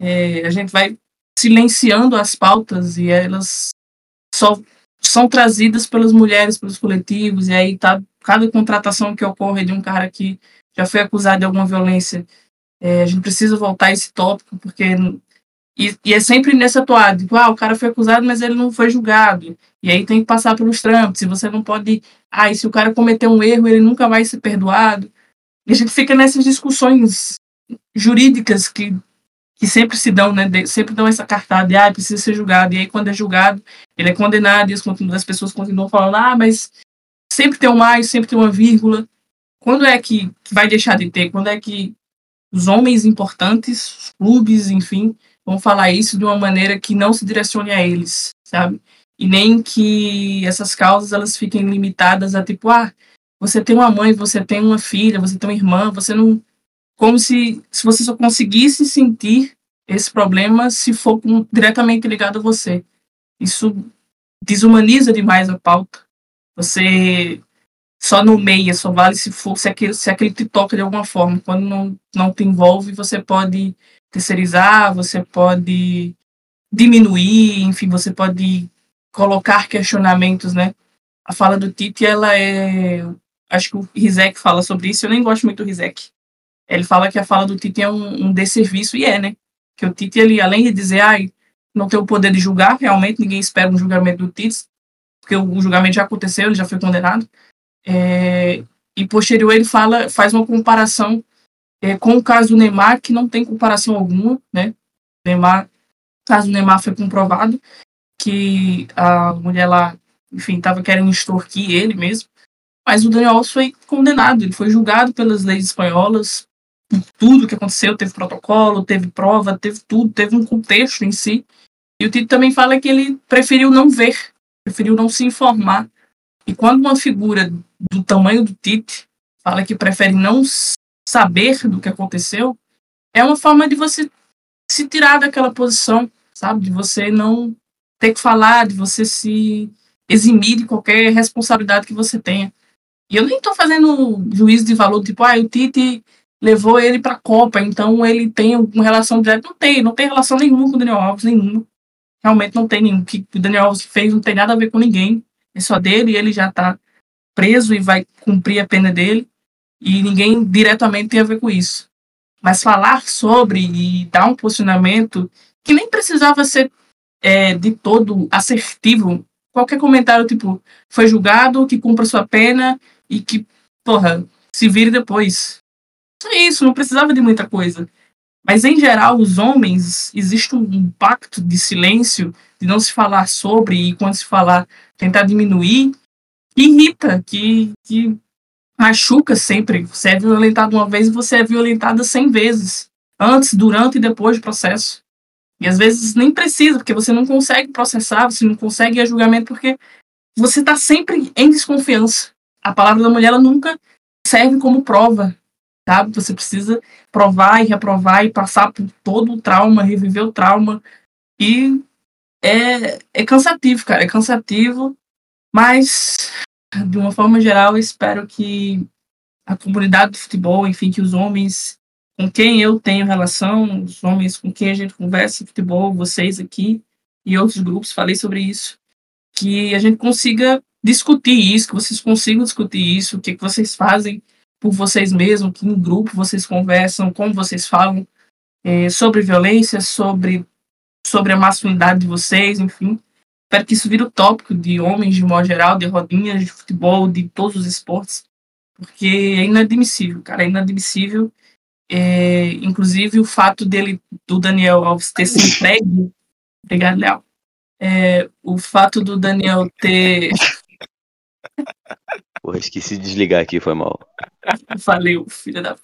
Speaker 2: é, a gente vai silenciando as pautas e elas só são trazidas pelas mulheres, pelos coletivos, e aí tá cada contratação que ocorre de um cara que já foi acusado de alguma violência, é, a gente precisa voltar a esse tópico, porque e, e, é sempre nessa atuada, tipo, ah, o cara foi acusado, mas ele não foi julgado. E aí tem que passar pelos trâmites. E você não pode. Ah, e se o cara cometeu um erro, ele nunca vai ser perdoado. E a gente fica nessas discussões jurídicas que que sempre se dão, né, de, sempre dão essa cartada de, ah, precisa ser julgado, e aí quando é julgado, ele é condenado, e as, as pessoas continuam falando, ah, mas sempre tem um mais, sempre tem uma vírgula. Quando é que, vai deixar de ter? Quando é que os homens importantes, os clubes, enfim, vão falar isso de uma maneira que não se direcione a eles, sabe? E nem que essas causas elas fiquem limitadas a tipo, ah, você tem uma mãe, você tem uma filha, você tem uma irmã, você não como se, se você só conseguisse sentir esse problema se for com, diretamente ligado a você. Isso desumaniza demais a pauta. Você só nomeia, só vale se for se aquele, se aquele te toca de alguma forma. Quando não, não te envolve, você pode terceirizar, você pode diminuir, enfim, você pode colocar questionamentos, né? A fala do Tite, ela é. Acho que o Rizek fala sobre isso. Eu nem gosto muito do Rizek. Ele fala que a fala do Tite é um, um desserviço, e é, né? Que o Tite, ele, além de dizer, ai, não tem o poder de julgar, realmente ninguém espera um julgamento do Tite, porque o, o julgamento já aconteceu, ele já foi condenado. É, e posterior ele fala, faz uma comparação é, com o caso do Neymar, que não tem comparação alguma, né? Neymar, o caso do Neymar foi comprovado que a mulher lá, enfim, estava querendo extorquir ele mesmo, mas o Daniel Alves foi condenado, ele foi julgado pelas leis espanholas, tudo que aconteceu, teve protocolo, teve prova, teve tudo, teve um contexto em si. E o Tito também fala que ele preferiu não ver, preferiu não se informar. E quando uma figura do tamanho do Tite fala que prefere não saber do que aconteceu, é uma forma de você se tirar daquela posição, sabe? De você não ter que falar, de você se eximir de qualquer responsabilidade que você tenha. E eu nem estou fazendo juízo de valor, tipo, ah, o Tite levou ele para a Copa, então ele tem uma relação direta. Não tem, não tem relação nenhuma com o Daniel Alves, nenhuma. Realmente não tem nenhum. Que o Daniel Alves fez não tem nada a ver com ninguém. É só dele e ele já está preso e vai cumprir a pena dele. E ninguém diretamente tem a ver com isso. Mas falar sobre e dar um posicionamento que nem precisava ser é, de todo assertivo. Qualquer comentário, tipo, foi julgado, que cumpra sua pena e que, porra, se vire depois. Só isso, não precisava de muita coisa. Mas, em geral, os homens, existe um pacto de silêncio, de não se falar sobre, e quando se falar, tentar diminuir, que irrita, que, que machuca sempre. Você é violentado uma vez e você é violentada cem vezes. Antes, durante e depois do processo. E às vezes nem precisa, porque você não consegue processar, você não consegue ir a julgamento, porque você está sempre em desconfiança. A palavra da mulher ela nunca serve como prova sabe? Você precisa provar e reprovar e passar por todo o trauma, reviver o trauma. E é, é cansativo, cara, é cansativo, mas de uma forma geral, eu espero que a comunidade do futebol, enfim, que os homens com quem eu tenho relação, os homens com quem a gente conversa, futebol, vocês aqui e outros grupos, falei sobre isso, que a gente consiga discutir isso, que vocês consigam discutir isso, o que, que vocês fazem por vocês mesmos, que em grupo vocês conversam, como vocês falam é, sobre violência, sobre, sobre a masculinidade de vocês, enfim. Espero que isso vire o tópico de homens de modo geral, de rodinhas, de futebol, de todos os esportes, porque é inadmissível, cara, é inadmissível é, inclusive o fato dele, do Daniel Alves ter se entregue. Obrigado, Léo. É, o fato do Daniel ter.
Speaker 5: Porra, esqueci de desligar aqui, foi mal.
Speaker 2: Valeu, filha da.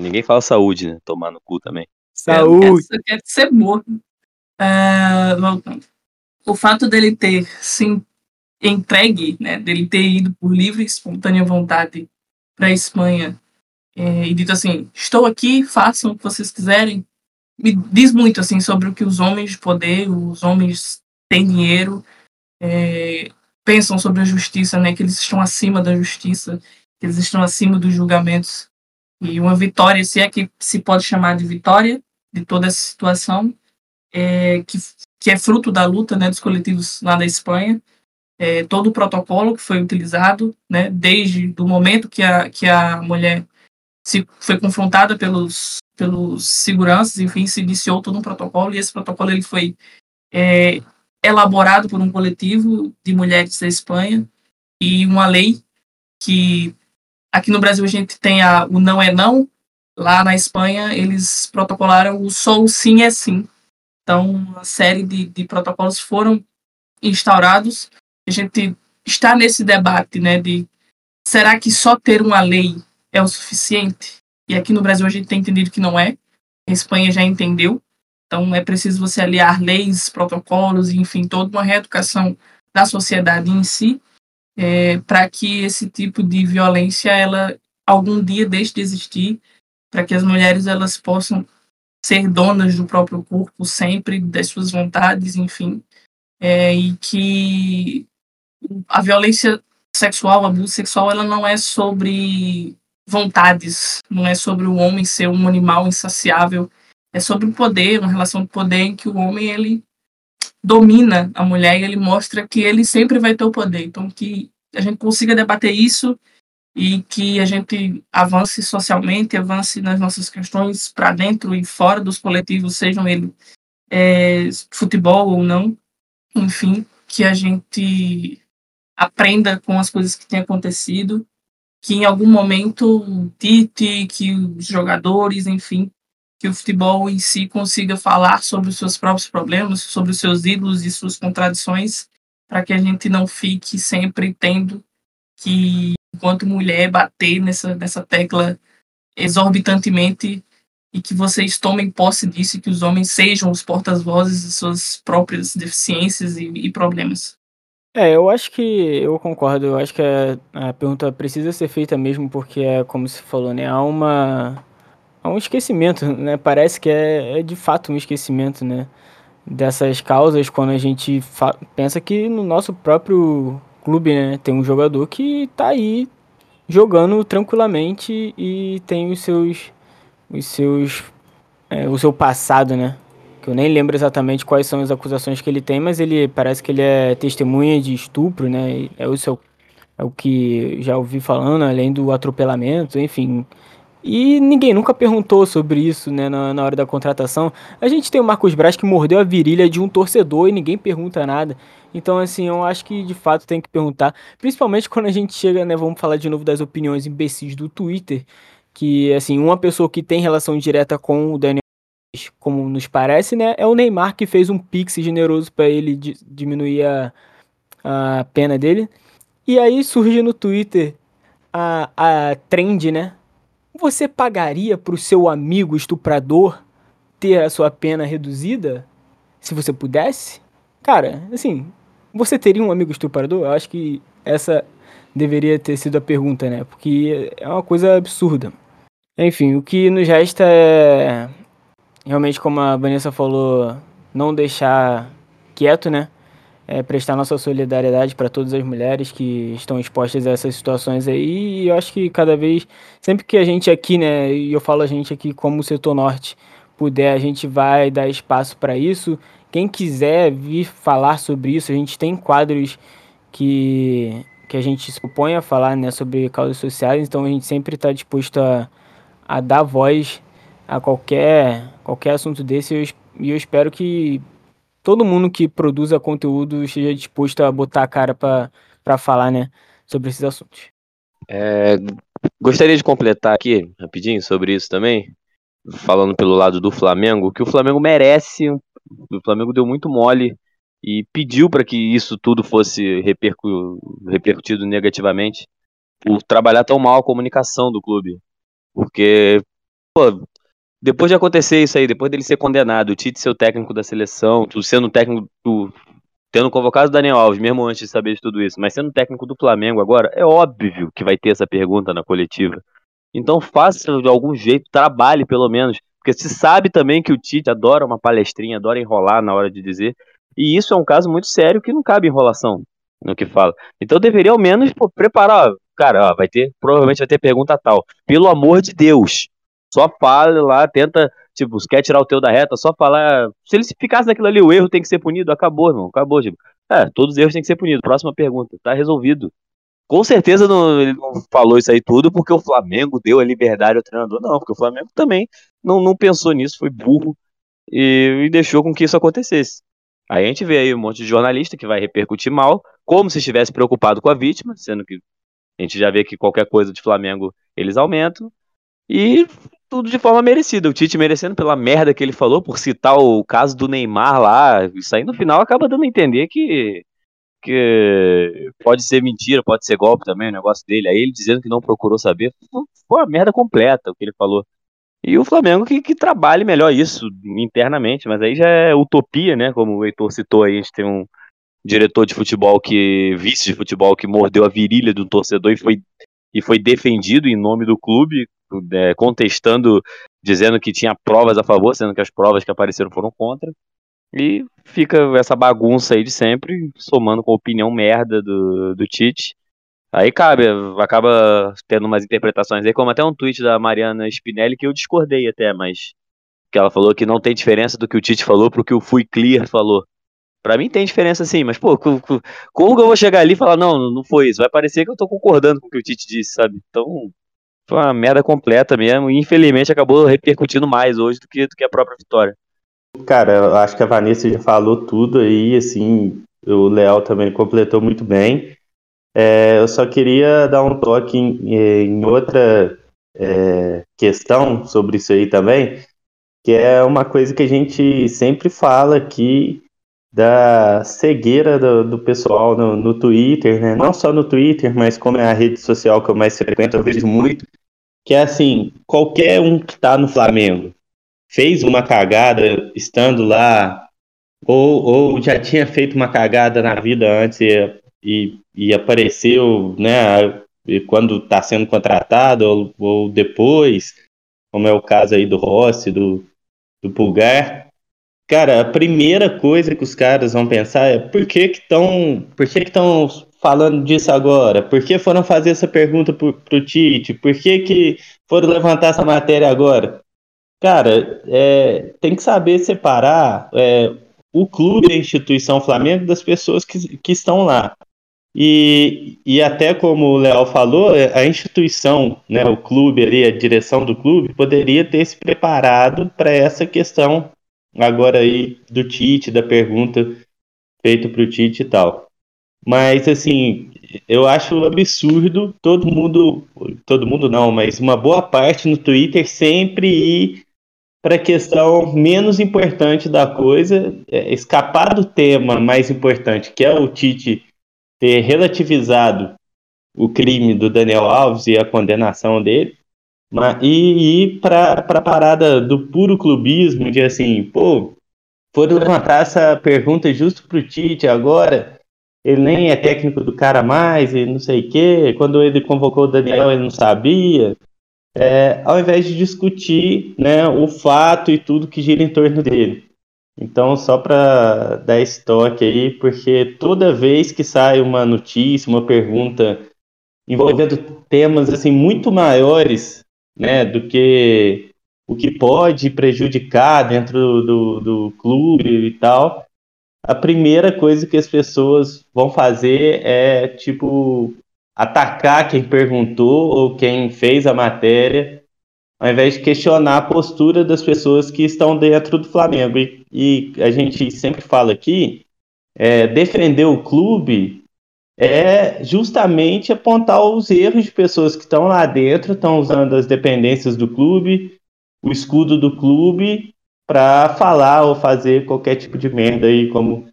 Speaker 5: Ninguém fala saúde, né? Tomar no cu também.
Speaker 1: Saúde!
Speaker 2: Eu quero ser morto. Uh, voltando. O fato dele ter se entregue, né, dele ter ido por livre e espontânea vontade para a Espanha é, e dito assim: estou aqui, façam o que vocês quiserem. Me diz muito assim sobre o que os homens de poder, os homens têm dinheiro, é, pensam sobre a justiça, né? Que eles estão acima da justiça, que eles estão acima dos julgamentos. E uma vitória, se é que se pode chamar de vitória de toda essa situação, é, que, que é fruto da luta né, dos coletivos lá da Espanha, é, todo o protocolo que foi utilizado, né, desde o momento que a, que a mulher se foi confrontada pelos, pelos seguranças, enfim, se iniciou todo um protocolo e esse protocolo ele foi é, elaborado por um coletivo de mulheres da Espanha e uma lei que aqui no Brasil a gente tem a, o não é não, lá na Espanha eles protocolaram o só o sim é sim. Então, uma série de, de protocolos foram instaurados. A gente está nesse debate, né, de será que só ter uma lei é o suficiente. E aqui no Brasil a gente tem entendido que não é. A Espanha já entendeu. Então é preciso você aliar leis, protocolos, enfim, toda uma reeducação da sociedade em si, é, para que esse tipo de violência ela algum dia deixe de existir, para que as mulheres elas possam ser donas do próprio corpo sempre, das suas vontades, enfim, é, e que a violência sexual, o abuso sexual, ela não é sobre vontades, não é sobre o homem ser um animal insaciável, é sobre o poder, uma relação de poder em que o homem ele domina a mulher e ele mostra que ele sempre vai ter o poder. Então que a gente consiga debater isso e que a gente avance socialmente, avance nas nossas questões para dentro e fora dos coletivos, sejam ele é, futebol ou não, enfim, que a gente aprenda com as coisas que têm acontecido que em algum momento Tite, que os jogadores, enfim, que o futebol em si consiga falar sobre os seus próprios problemas, sobre os seus ídolos e suas contradições, para que a gente não fique sempre tendo que, enquanto mulher, bater nessa, nessa tecla exorbitantemente e que vocês tomem posse disso e que os homens sejam os portas-vozes de suas próprias deficiências e, e problemas.
Speaker 1: É, eu acho que eu concordo. Eu acho que a, a pergunta precisa ser feita mesmo porque é como se falou, né? Há uma há um esquecimento, né? Parece que é, é de fato um esquecimento, né? Dessas causas quando a gente pensa que no nosso próprio clube, né? Tem um jogador que tá aí jogando tranquilamente e tem os seus os seus é, o seu passado, né? que eu nem lembro exatamente quais são as acusações que ele tem, mas ele parece que ele é testemunha de estupro, né? É o, seu, é o que já ouvi falando, além do atropelamento, enfim. E ninguém nunca perguntou sobre isso, né, na, na hora da contratação. A gente tem o Marcos Braz que mordeu a virilha de um torcedor e ninguém pergunta nada. Então, assim, eu acho que de fato tem que perguntar. Principalmente quando a gente chega, né, vamos falar de novo das opiniões imbecis do Twitter. Que, assim, uma pessoa que tem relação direta com o Daniel como nos parece, né, é o Neymar que fez um pix generoso para ele diminuir a, a pena dele. E aí surge no Twitter a, a trend, né? Você pagaria para o seu amigo estuprador ter a sua pena reduzida se você pudesse? Cara, assim, você teria um amigo estuprador? Eu acho que essa deveria ter sido a pergunta, né? Porque é uma coisa absurda. Enfim, o que nos resta é realmente, como a Vanessa falou, não deixar quieto, né? É, prestar nossa solidariedade para todas as mulheres que estão expostas a essas situações aí. E eu acho que cada vez, sempre que a gente aqui, né, e eu falo a gente aqui como setor norte, puder, a gente vai dar espaço para isso. Quem quiser vir falar sobre isso, a gente tem quadros que, que a gente se propõe a falar né, sobre causas sociais, então a gente sempre está disposto a, a dar voz a qualquer, qualquer assunto desse e eu, eu espero que todo mundo que produza conteúdo esteja disposto a botar a cara para falar, né, sobre esses assuntos.
Speaker 5: É, gostaria de completar aqui, rapidinho, sobre isso também, falando pelo lado do Flamengo, que o Flamengo merece, o Flamengo deu muito mole e pediu para que isso tudo fosse repercu repercutido negativamente, por trabalhar tão mal a comunicação do clube. Porque, pô, depois de acontecer isso aí, depois dele ser condenado, o Tite ser o técnico da seleção, tu sendo técnico, tendo convocado o Daniel Alves, mesmo antes de saber de tudo isso, mas sendo técnico do Flamengo agora, é óbvio que vai ter essa pergunta na coletiva. Então faça de algum jeito, trabalhe pelo menos, porque se sabe também que o Tite adora uma palestrinha, adora enrolar na hora de dizer, e isso é um caso muito sério que não cabe enrolação no que fala. Então deveria ao menos pô, preparar, cara, ó, vai ter, provavelmente vai ter pergunta tal. Pelo amor de Deus, só fala lá, tenta, tipo, se quer tirar o teu da reta, só falar. Se ele ficasse naquilo ali, o erro tem que ser punido, acabou, irmão, acabou, tipo. É, todos os erros têm que ser punidos. Próxima pergunta, tá resolvido. Com certeza não, ele não falou isso aí tudo porque o Flamengo deu a liberdade ao treinador, não, porque o Flamengo também não, não pensou nisso, foi burro e, e deixou com que isso acontecesse. Aí a gente vê aí um monte de jornalista que vai repercutir mal, como se estivesse preocupado com a vítima, sendo que a gente já vê que qualquer coisa de Flamengo eles aumentam. E tudo de forma merecida. O Tite merecendo pela merda que ele falou, por citar o caso do Neymar lá. Isso aí no final acaba dando a entender que, que pode ser mentira, pode ser golpe também o negócio dele. Aí ele dizendo que não procurou saber. Foi uma merda completa o que ele falou. E o Flamengo que, que trabalhe melhor isso internamente, mas aí já é utopia, né? Como o Heitor citou aí, a gente tem um diretor de futebol que, vice de futebol, que mordeu a virilha do torcedor e foi, e foi defendido em nome do clube, é, contestando, dizendo que tinha provas a favor, sendo que as provas que apareceram foram contra. E fica essa bagunça aí de sempre, somando com a opinião merda do, do Tite. Aí cabe, acaba tendo umas interpretações aí, como até um tweet da Mariana Spinelli que eu discordei até, mas que ela falou que não tem diferença do que o Tite falou pro que o Fui Clear falou. Pra mim tem diferença sim, mas pô, como que eu vou chegar ali e falar, não, não foi isso? Vai parecer que eu tô concordando com o que o Tite disse, sabe? Então, foi uma merda completa mesmo, e infelizmente acabou repercutindo mais hoje do que, do que a própria vitória.
Speaker 3: Cara, eu acho que a Vanessa já falou tudo aí, assim, o Léo também completou muito bem. É, eu só queria dar um toque em, em outra é, questão sobre isso aí também, que é uma coisa que a gente sempre fala aqui da cegueira do, do pessoal no, no, Twitter, né? Não só no Twitter, mas como é a rede social que eu mais frequento, eu vejo muito, que é assim, qualquer um que está no Flamengo fez uma cagada estando lá, ou, ou já tinha feito uma cagada na vida antes e, e, e apareceu, né, quando está sendo contratado, ou, ou depois, como é o caso aí do Rossi, do, do Pulgar, Cara, a primeira coisa que os caras vão pensar é por que estão, por que estão falando disso agora? Por que foram fazer essa pergunta pro, pro Tite? Por que que foram levantar essa matéria agora? Cara, é, tem que saber separar é, o clube a instituição Flamengo das pessoas que, que estão lá. E, e até como o Léo falou, é, a instituição, né, o clube ali, a direção do clube, poderia ter se preparado para essa questão agora aí do Tite, da pergunta feita para o Tite e tal. Mas, assim, eu acho absurdo todo mundo, todo mundo não, mas uma boa parte no Twitter sempre ir para a questão menos importante da coisa, é, escapar do tema mais importante, que é o Tite ter relativizado o crime do Daniel Alves e a condenação dele, e ir para a parada do puro clubismo, de assim, pô, foram levantar essa pergunta justo pro Tite agora, ele nem é técnico do cara mais, e não sei o quê, quando ele convocou o Daniel ele não sabia, é, ao invés de discutir né, o fato e tudo que gira em torno dele. Então, só para dar esse toque aí, porque toda vez que sai uma notícia, uma pergunta envolvendo temas assim muito maiores, né, do que o que pode prejudicar dentro do, do clube e tal, a primeira coisa que as pessoas vão fazer é tipo atacar quem perguntou ou quem fez a matéria, ao invés de questionar a postura das pessoas que estão dentro do Flamengo. E, e a gente sempre fala aqui, é, defender o clube é justamente apontar os erros de pessoas que estão lá dentro, estão usando as dependências do clube, o escudo do clube, para falar ou fazer qualquer tipo de merda aí, como o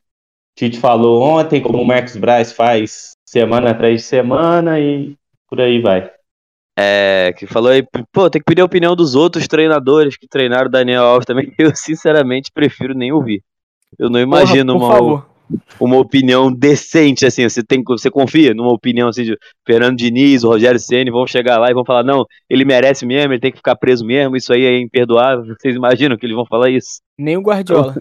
Speaker 3: Tite falou ontem, como o Marcos Braz faz semana atrás de semana e por aí vai.
Speaker 5: É, que falou aí, pô, tem que pedir a opinião dos outros treinadores que treinaram o Daniel Alves também. Eu, sinceramente, prefiro nem ouvir. Eu não imagino
Speaker 1: Porra, por
Speaker 5: uma,
Speaker 1: favor.
Speaker 5: Uma opinião decente, assim. Você, tem, você confia numa opinião assim de Fernando Diniz, Rogério Ceni vão chegar lá e vão falar: não, ele merece mesmo, ele tem que ficar preso mesmo, isso aí é imperdoável. Vocês imaginam que eles vão falar isso?
Speaker 1: Nem o Guardiola.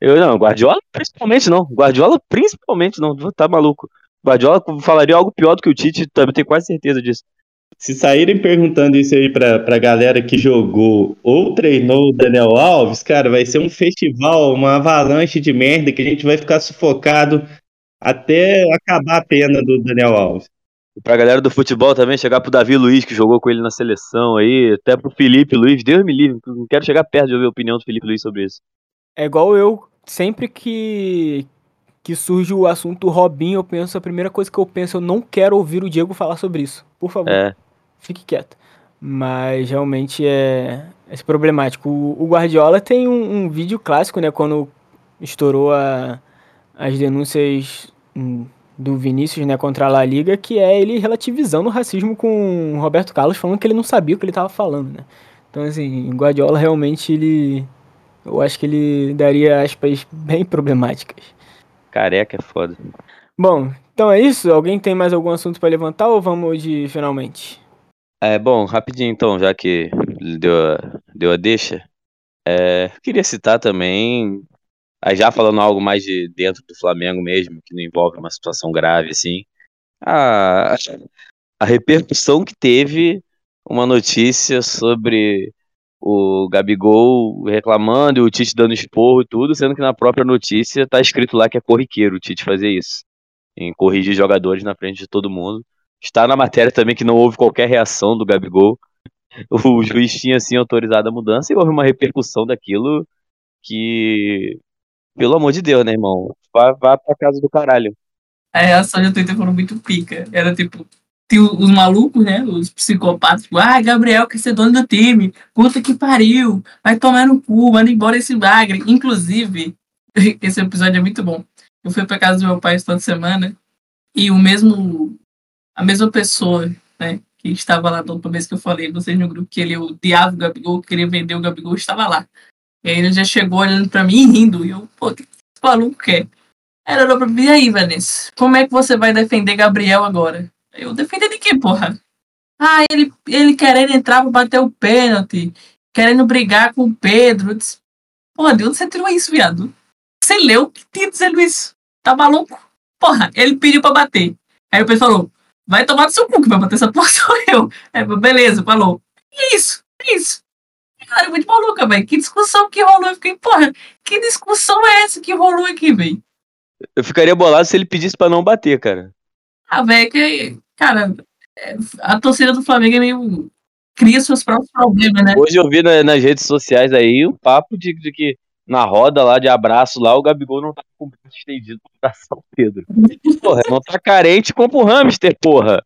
Speaker 5: Eu não, Guardiola principalmente não. Guardiola principalmente não. Tá maluco. Guardiola falaria algo pior do que o Tite, também tenho quase certeza disso.
Speaker 3: Se saírem perguntando isso aí pra, pra galera que jogou ou treinou o Daniel Alves, cara, vai ser um festival, uma avalanche de merda que a gente vai ficar sufocado até acabar a pena do Daniel Alves.
Speaker 5: E pra galera do futebol também, chegar pro Davi Luiz, que jogou com ele na seleção aí, até pro Felipe Luiz, Deus me livre, não quero chegar perto de ouvir a opinião do Felipe Luiz sobre isso.
Speaker 1: É igual eu, sempre que, que surge o assunto Robinho, eu penso, a primeira coisa que eu penso, eu não quero ouvir o Diego falar sobre isso. Por favor,
Speaker 5: É,
Speaker 1: fique quieto. Mas realmente é, é problemático. O, o Guardiola tem um, um vídeo clássico, né? Quando estourou a- as denúncias hum, do Vinícius, né, contra a La Liga, que é ele relativizando o racismo com o Roberto Carlos, falando que ele não sabia o que ele estava falando, né? Então, assim, o Guardiola realmente ele. Eu acho que ele daria aspas bem problemáticas.
Speaker 5: careca é foda.
Speaker 1: Bom, então é isso. Alguém tem mais algum assunto para levantar ou vamos de finalmente?
Speaker 5: É, bom, rapidinho então, já que deu a, deu a deixa, é, queria citar também, já falando algo mais de dentro do Flamengo mesmo, que não envolve uma situação grave assim, a, a repercussão que teve uma notícia sobre o Gabigol reclamando e o Tite dando esporro e tudo, sendo que na própria notícia tá escrito lá que é corriqueiro o Tite fazer isso, em corrigir jogadores na frente de todo mundo. Está na matéria também que não houve qualquer reação do Gabigol. O juiz tinha sim autorizado a mudança e houve uma repercussão daquilo que, pelo amor de Deus, né, irmão? Vá, vá pra casa do caralho.
Speaker 2: A reação do Twitter foram muito pica. Era tipo, tinha os malucos, né? Os psicopatas, tipo, ah, Gabriel quer ser dono do time. Puta que pariu. Vai tomar no cu, manda embora esse bagre. Inclusive, esse episódio é muito bom. Eu fui pra casa do meu pai de semana e o mesmo, a mesma pessoa, né? Que estava lá última vez que eu falei, vocês no grupo, que ele odiava o Gabigol, queria vender o Gabigol, estava lá. E aí ele já chegou olhando pra mim e rindo. E eu, pô, o que esse maluco quer? Ela olhou pra mim, e aí, Vanessa, como é que você vai defender Gabriel agora? Eu defender de quê, porra? Ah, ele, ele querendo entrar pra bater o pênalti, querendo brigar com o Pedro. Eu disse, porra, de onde você tirou isso, viado? Você leu que tinha dizendo isso? Tá maluco? Porra, ele pediu pra bater. Aí o pessoal falou, vai tomar no seu cu que vai bater essa porra sou eu. Eu, beleza, falou. E é isso, é isso. Cara, muito maluca, velho. Que discussão que rolou. Eu fiquei, porra, que discussão é essa que rolou aqui, velho?
Speaker 5: Eu ficaria bolado se ele pedisse pra não bater, cara.
Speaker 2: Ah, velho, que. Cara, é, a torcida do Flamengo é meio. cria seus próprios problemas, né?
Speaker 5: Hoje eu vi na- nas redes sociais aí um papo de, de que na roda lá de abraço lá, o Gabigol não tá com o braço estendido pra abraçar o Pedro. Porra, não tá carente, compra o hamster, porra.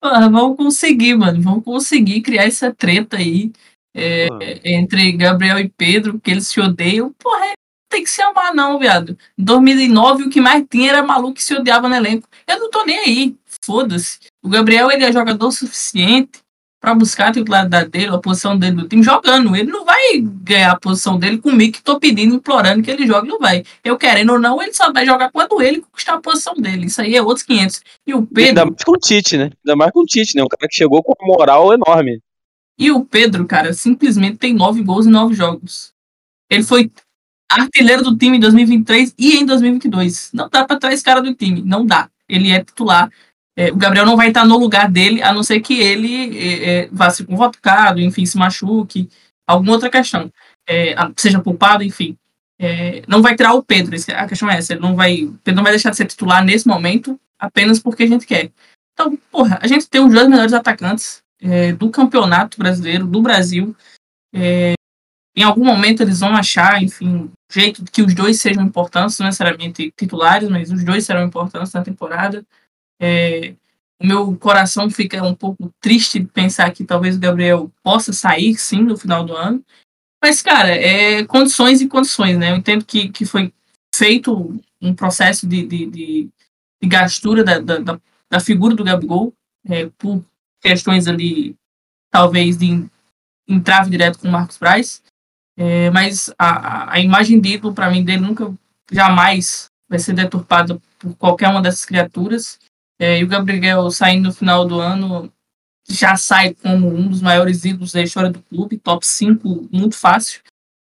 Speaker 2: Porra, vamos conseguir, mano. Vamos conseguir criar essa treta aí é, entre Gabriel e Pedro, porque eles se odeiam. Porra, é- tem que se amar, não, viado. Em 2009, o que mais tinha era maluco que se odiava no elenco. Eu não tô nem aí. Foda-se. O Gabriel, ele é jogador suficiente pra buscar a titularidade dele, a posição dele do time, jogando. Ele não vai ganhar a posição dele comigo, que tô pedindo, implorando que ele jogue, não vai. Eu querendo ou não, ele só vai jogar quando ele conquistar a posição dele. Isso aí é outros 500. E o
Speaker 5: Ainda
Speaker 2: Pedro,
Speaker 5: mais com o Tite, né? Ainda mais com o Tite, né? Um cara que chegou com uma moral enorme.
Speaker 2: E o Pedro, cara, simplesmente tem nove gols em nove jogos. Ele foi. artilheiro do time em 2023 e em 2022. Não dá para esse cara do time, não dá. Ele é titular. É, o Gabriel não vai estar no lugar dele, a não ser que ele é, é, vá ser convocado, enfim, se machuque, alguma outra questão, é, seja culpado, enfim. É, não vai tirar o Pedro, a questão é essa, ele não vai, Pedro não vai deixar de ser titular nesse momento, apenas porque a gente quer. Então, porra, a gente tem os dois melhores atacantes do campeonato brasileiro, do Brasil. Em algum momento eles vão achar, enfim, jeito que os dois sejam importantes, não necessariamente titulares, mas os dois serão importantes na temporada. É, o meu coração fica um pouco triste de pensar que talvez o Gabriel possa sair, sim, no final do ano. Mas, cara, é condições e condições, né? Eu entendo que, que foi feito um processo de, de, de, de gastura da, da, da, figura do Gabigol é, por questões ali, talvez, de entrave direto com o Marcos Braz. É, mas a, a imagem de ídolo, para mim, dele nunca, jamais vai ser deturpada por qualquer uma dessas criaturas. É, e o Gabriel saindo no final do ano já sai como um dos maiores ídolos da história do clube, top 5, muito fácil.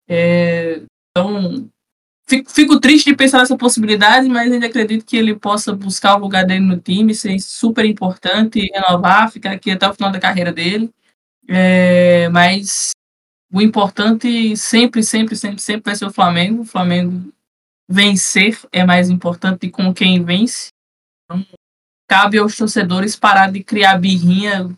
Speaker 2: É, então, fico, fico, triste de pensar nessa possibilidade, mas ainda acredito que ele possa buscar o lugar dele no time, ser super importante, renovar, ficar aqui até o final da carreira dele. É, mas o importante sempre, sempre, sempre, sempre vai ser o Flamengo. O Flamengo vencer é mais importante com quem vence. Então, cabe aos torcedores parar de criar birrinha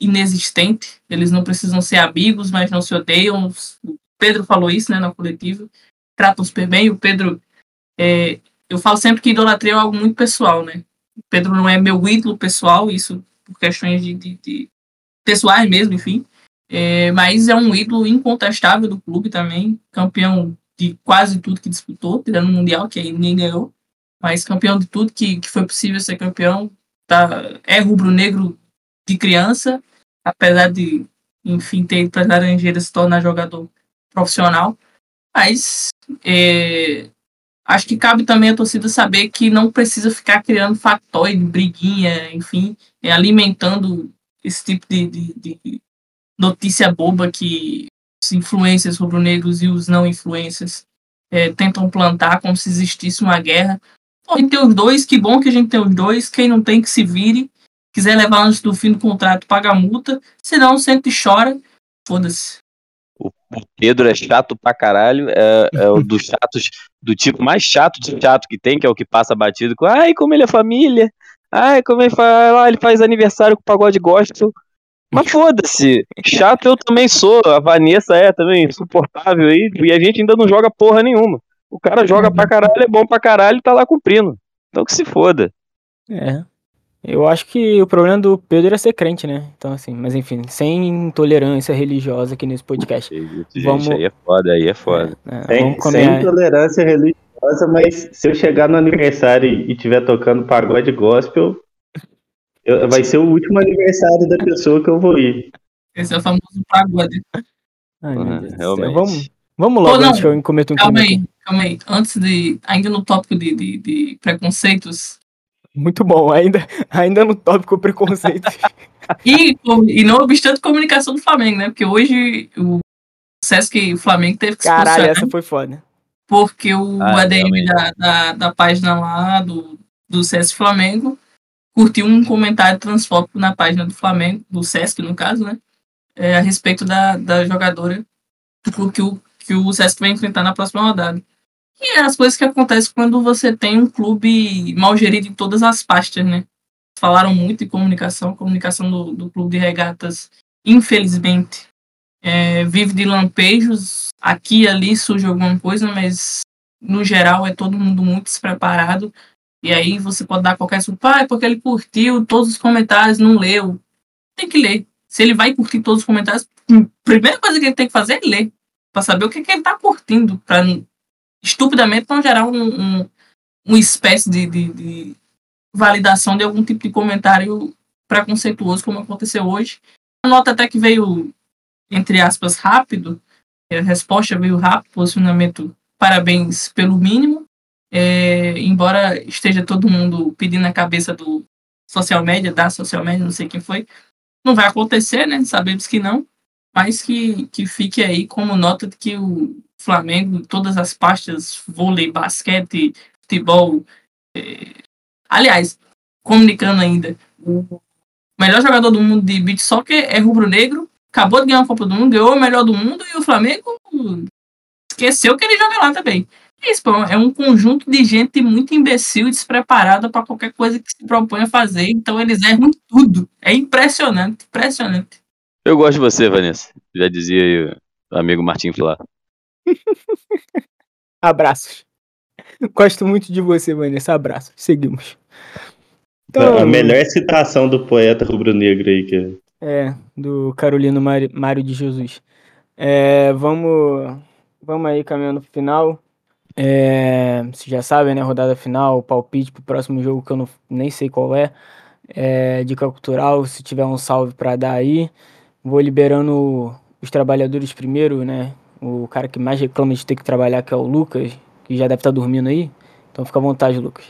Speaker 2: inexistente. Eles não precisam ser amigos, mas não se odeiam. O Pedro falou isso né, na coletiva. Tratam super bem. O Pedro. É, eu falo sempre que idolatria é algo muito pessoal, né? O Pedro não é meu ídolo pessoal, isso por questões de, de, de pessoais mesmo, enfim. É, mas é um ídolo incontestável do clube também, campeão de quase tudo que disputou, tirando o Mundial, que aí ninguém ganhou mas campeão de tudo que, que foi possível ser campeão. Tá, é rubro-negro de criança, apesar de, enfim, ter ido para as Laranjeiras se tornar jogador profissional. Mas é, acho que cabe também a torcida saber que não precisa ficar criando factóide, briguinha, enfim, é, alimentando esse tipo de, de, de notícia boba que os influencers rubro-negros e os não influencers é, tentam plantar como se existisse uma guerra. A gente tem os dois, que bom que a gente tem os dois. Quem não tem, que se vire. Quiser levar antes do fim do contrato, paga a multa. Senão, sempre chora. Foda-se.
Speaker 5: O Pedro é chato pra caralho. É, é o dos chatos, do tipo mais chato de chato que tem, que é o que passa batido com. Ai, como ele é família. Ai, como ele faz. Ah, ele faz aniversário com o pagode gospel. Mas foda-se, chato eu também sou, a Vanessa é também insuportável aí, e a gente ainda não joga porra nenhuma. O cara joga pra caralho, é bom pra caralho e tá lá cumprindo. Então que se foda.
Speaker 1: É. Eu acho que o problema do Pedro é ser crente, né? Então, assim, mas enfim, sem intolerância religiosa aqui nesse podcast.
Speaker 5: Gente, vamos... aí é foda, aí é foda. É,
Speaker 3: é, sem, sem intolerância religiosa, mas se eu chegar no aniversário e tiver tocando pagode gospel, eu, vai ser o último aniversário da pessoa que eu vou ir.
Speaker 2: Esse é o famoso pagode.
Speaker 1: Ai, uhum, realmente. Vamos, vamos logo, oh, antes que eu cometa um
Speaker 2: Calma aí, calma aí. Antes de. Ainda no tópico de, de, de preconceitos.
Speaker 1: Muito bom, ainda, ainda no tópico preconceito.
Speaker 2: e, e não obstante comunicação do Flamengo, né? Porque hoje o Sesc Flamengo teve que
Speaker 1: Caralho, essa foi foda.
Speaker 2: Porque o ah, ADM da, da, da, página lá do, do Sesc Flamengo curtiu um comentário transfóbico na página do Flamengo, do Sesc, no caso, né? É, a respeito da, da jogadora que o, que o Sesc vai enfrentar na próxima rodada. E é as coisas que acontecem quando você tem um clube mal gerido em todas as pastas, né? Falaram muito em comunicação, comunicação do, do clube de regatas, infelizmente, é, vive de lampejos. Aqui e ali surge alguma coisa, mas no geral é todo mundo muito despreparado. E aí você pode dar qualquer desculpa, ah, é porque ele curtiu todos os comentários, não leu. Tem que ler. Se ele vai curtir todos os comentários, a primeira coisa que ele tem que fazer é ler. Para saber o que, que ele tá curtindo. para estupidamente não gerar um, um, uma espécie de, de, de, validação de algum tipo de comentário preconceituoso, como aconteceu hoje. A nota até que veio, entre aspas, rápido, a resposta veio rápido, posicionamento, parabéns pelo mínimo. É, embora esteja todo mundo pedindo a cabeça do social media, da social media, não sei quem foi, não vai acontecer, né? Sabemos que não. Mas que, que fique aí como nota de que o Flamengo, em todas as pastas, vôlei, basquete, futebol. É... Aliás, comunicando ainda, o melhor jogador do mundo de beat soccer é rubro-negro, acabou de ganhar a Copa do Mundo, ganhou o melhor do mundo e o Flamengo esqueceu que ele joga lá também. Isso, é um conjunto de gente muito imbecil e despreparada para qualquer coisa que se propõe a fazer. Então eles erram tudo. É impressionante, impressionante.
Speaker 5: Eu gosto de você, Vanessa. Já dizia aí o amigo Martim Flá.
Speaker 1: Abraços. Gosto muito de você, Vanessa. Abraços. Seguimos.
Speaker 3: Então, a melhor citação do poeta rubro-negro aí que
Speaker 1: é do Carolino Mário de Jesus. É, vamos, vamos aí caminhando pro final. É, vocês já sabem, né? Rodada final, palpite pro próximo jogo que eu não, nem sei qual é. é dica cultural, se tiver um salve para dar aí. Vou liberando os trabalhadores primeiro, né? O cara que mais reclama de ter que trabalhar, que é o Lucas, que já deve estar tá dormindo aí. Então fica à vontade, Lucas.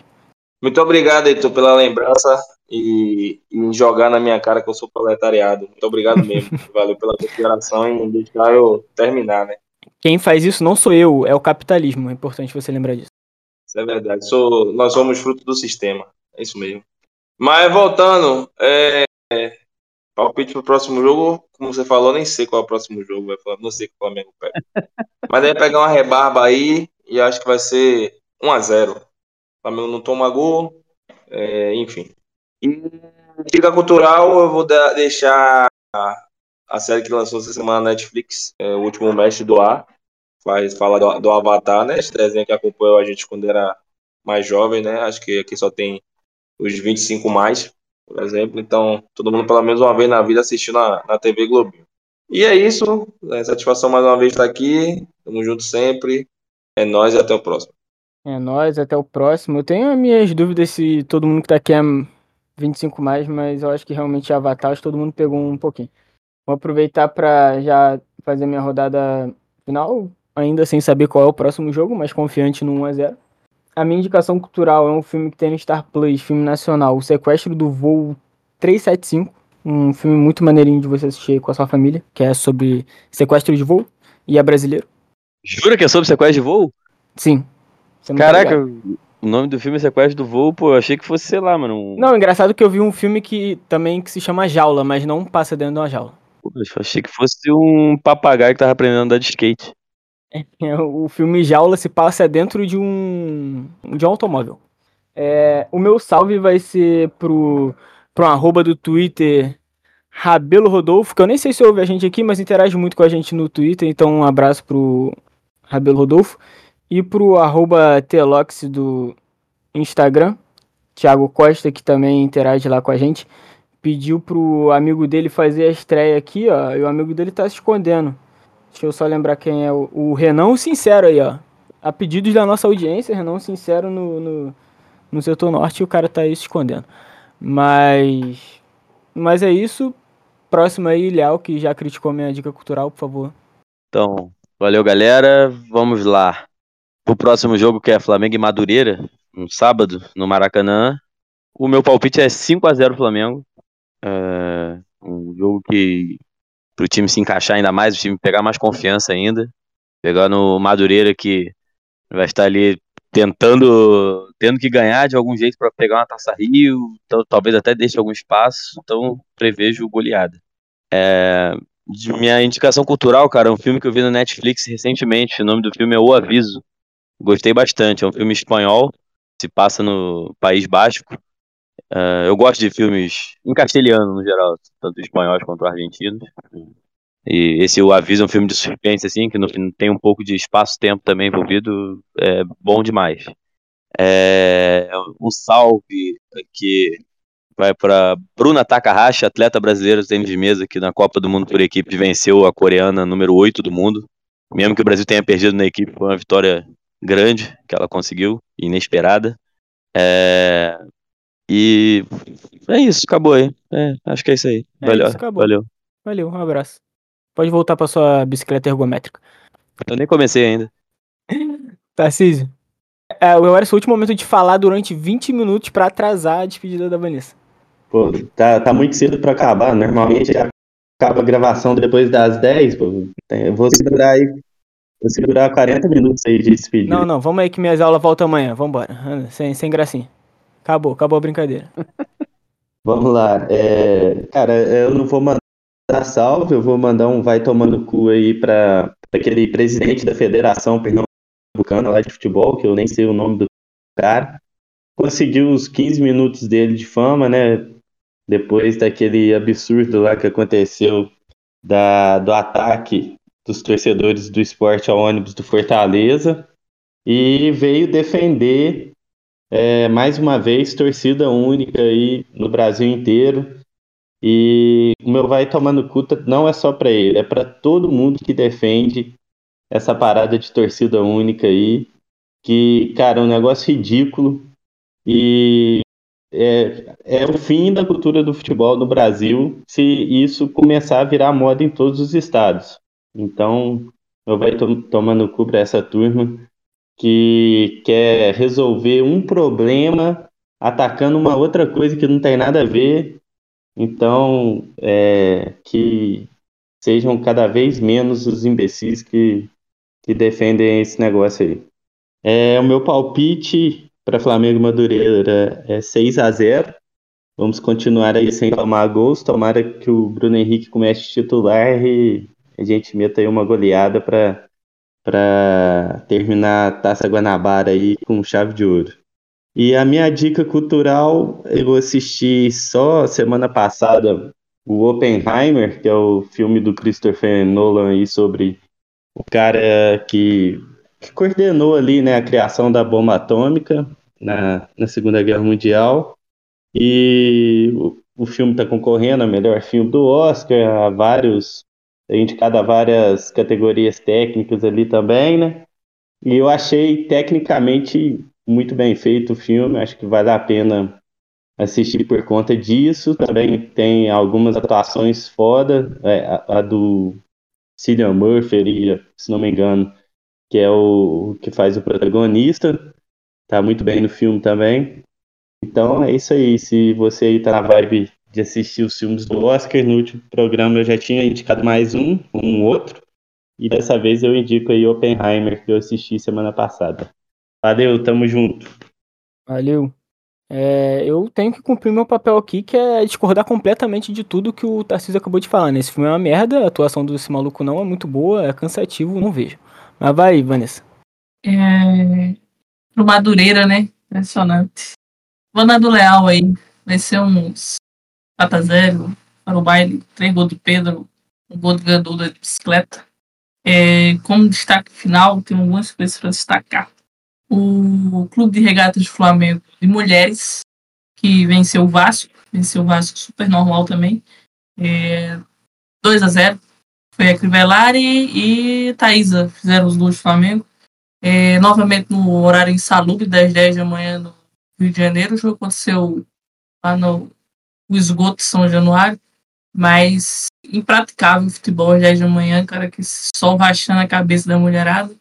Speaker 4: Muito obrigado, Heitor, pela lembrança e, e jogar na minha cara que eu sou proletariado. Muito obrigado mesmo. Valeu pela consideração e deixar eu terminar, né?
Speaker 1: Quem faz isso não sou eu, é o capitalismo. É importante você lembrar disso.
Speaker 4: Isso é verdade. Sou, nós somos fruto do sistema. É isso mesmo. Mas voltando, é, palpite pro próximo jogo, como você falou, nem sei qual é o próximo jogo. Vai falar, não sei que o Flamengo pega. Mas deve pegar uma rebarba aí e acho que vai ser 1 a 0 O Flamengo não toma gol, é, enfim. E dica cultural, eu vou deixar a série que lançou essa semana na Netflix, é, O Último Mestre do Ar, faz, fala do, do Avatar, né? Esse desenho que acompanhou a gente quando era mais jovem, né? Acho que aqui só tem os 25 mais, por exemplo. Então, todo mundo pelo menos uma vez na vida assistiu na, na TV Globinho. E é isso. É satisfação mais uma vez estar aqui. Tamo junto sempre. É nós e até o próximo.
Speaker 1: É nós, até o próximo. Eu tenho as minhas dúvidas se todo mundo que tá aqui é 25 mais, mas eu acho que realmente Avatar, acho que todo mundo pegou um pouquinho. Vou aproveitar para já fazer minha rodada final, ainda sem saber qual é o próximo jogo, mas confiante no 1x0. A minha indicação cultural é um filme que tem no Star Plus, filme nacional, O Sequestro do Voo 375. Um filme muito maneirinho de você assistir com a sua família, que é sobre sequestro de voo e é brasileiro.
Speaker 5: Jura que é sobre sequestro de voo?
Speaker 1: Sim.
Speaker 5: Tá Caraca, o nome do filme é Sequestro do Voo, pô, eu achei que fosse, sei lá, mano. Um...
Speaker 1: Não, engraçado que eu vi um filme que também que se chama Jaula, mas não passa dentro de uma jaula.
Speaker 5: Poxa, achei que fosse um papagaio que tava aprendendo a andar de skate.
Speaker 1: O filme Jaula se passa dentro de um, de um automóvel. É, o meu salve vai ser pro, pro arroba do Twitter Rabelo Rodolfo, que eu nem sei se ouve a gente aqui, mas interage muito com a gente no Twitter, então um abraço pro Rabelo Rodolfo. E pro arroba Telox do Instagram, Thiago Costa, que também interage lá com a gente pediu pro amigo dele fazer a estreia aqui, ó, e o amigo dele tá se escondendo. Deixa eu só lembrar quem é o, o Renan Sincero aí, ó. A pedidos da nossa audiência, Renan Sincero no, no, no setor norte, o cara tá aí se escondendo. Mas. Mas é isso. Próximo aí, Léo, que já criticou minha dica cultural, por favor.
Speaker 5: Então, valeu, galera. Vamos lá. O próximo jogo que é Flamengo e Madureira, no sábado, no Maracanã. O meu palpite é 5 a 0 Flamengo. É um jogo que para o time se encaixar ainda mais, o time pegar mais confiança ainda. Pegando o Madureira que vai estar ali tentando, tendo que ganhar de algum jeito para pegar uma taça Rio, então, talvez até deixe algum espaço, então prevejo goleada. É, minha indicação cultural, cara, é um filme que eu vi no Netflix recentemente, o nome do filme é O Aviso. Gostei bastante, é um filme espanhol, se passa no País Basco, Uh, eu gosto de filmes em castelhano, no geral, tanto espanhóis quanto argentinos. E esse O Aviso é um filme de suspense, assim, que no tem um pouco de espaço-tempo também envolvido, é bom demais. É, um salve que vai para Bruna Takahashi, atleta brasileira de tênis de mesa, que na Copa do Mundo por equipe venceu a coreana número 8 do mundo. Mesmo que o Brasil tenha perdido na equipe, foi uma vitória grande que ela conseguiu, inesperada. É, e é isso, acabou aí. É, acho que é isso aí. É valeu, isso, valeu.
Speaker 1: Valeu, um abraço. Pode voltar pra sua bicicleta ergométrica.
Speaker 5: Eu nem comecei ainda.
Speaker 1: Tarcísio. É, agora é o último momento de falar durante 20 minutos para atrasar a despedida da Vanessa.
Speaker 3: Pô, tá, tá muito cedo para acabar. Normalmente acaba a gravação depois das 10, pô. Eu vou segurar aí. Vou segurar 40 minutos aí de despedida.
Speaker 1: Não, não, vamos aí que minhas aulas voltam amanhã. Vambora. Sem, sem gracinha. Acabou, acabou a brincadeira.
Speaker 3: Vamos lá. É, cara, eu não vou mandar salve, eu vou mandar um vai tomando cu aí para aquele presidente da Federação Pernambucana lá de futebol, que eu nem sei o nome do cara. Conseguiu os 15 minutos dele de fama, né? Depois daquele absurdo lá que aconteceu da, do ataque dos torcedores do esporte ao ônibus do Fortaleza. E veio defender é, mais uma vez torcida única aí no Brasil inteiro. E o meu vai tomando cuta não é só para ele, é para todo mundo que defende essa parada de torcida única aí, que, cara, é um negócio ridículo e é, é o fim da cultura do futebol no Brasil se isso começar a virar moda em todos os estados. Então, eu vai to tomando cu para essa turma que quer resolver um problema atacando uma outra coisa que não tem nada a ver. Então, é, que sejam cada vez menos os imbecis que, que defendem esse negócio aí. É, o meu palpite para Flamengo Madureira é 6 a 0 Vamos continuar aí sem tomar gols. Tomara que o Bruno Henrique comece titular e a gente meta aí uma goleada para para terminar a Taça Guanabara aí com chave de ouro. E a minha dica cultural, eu assisti só semana passada o Oppenheimer, que é o filme do Christopher Nolan aí sobre o cara que, que coordenou ali né, a criação da bomba atômica na, na Segunda Guerra Mundial. E o, o filme está concorrendo a melhor filme do Oscar, a vários indicado a várias categorias técnicas ali também, né? E eu achei tecnicamente muito bem feito o filme, acho que vale a pena assistir por conta disso. Também tem algumas atuações foda, é, a, a, do Cillian Murphy, se não me engano, que é o que faz o protagonista, tá muito bem no filme também. Então é isso aí, se você aí tá na vibe de assistir os filmes do Oscar. No último programa eu já tinha indicado mais um, um outro. E dessa vez eu indico aí Oppenheimer, que eu assisti semana passada. Valeu, tamo junto.
Speaker 1: Valeu. É, eu tenho que cumprir meu papel aqui, que é discordar completamente de tudo que o Tarcísio acabou de falar. Né? Esse filme é uma merda, a atuação desse maluco não é muito boa, é cansativo, não vejo. Mas vai, Vanessa.
Speaker 2: É... Pro Madureira, né? Impressionante. Vanado Leal aí. Vai ser uns 4 a 0 para o baile, três gols do Pedro, um gol do Gandul da bicicleta. É, como destaque final, tem algumas coisas para destacar. O Clube de Regatas de Flamengo de Mulheres, que venceu o Vasco, venceu o Vasco super normal também. É, 2 a 0 Foi a Crivellari e Thaisa fizeram os gols do Flamengo. É, novamente no horário insalubre, das 10 da manhã no Rio de Janeiro. O jogo aconteceu lá no o esgoto São Januário, mas impraticável o futebol 10 da manhã, cara, que só rachando a cabeça da mulherada.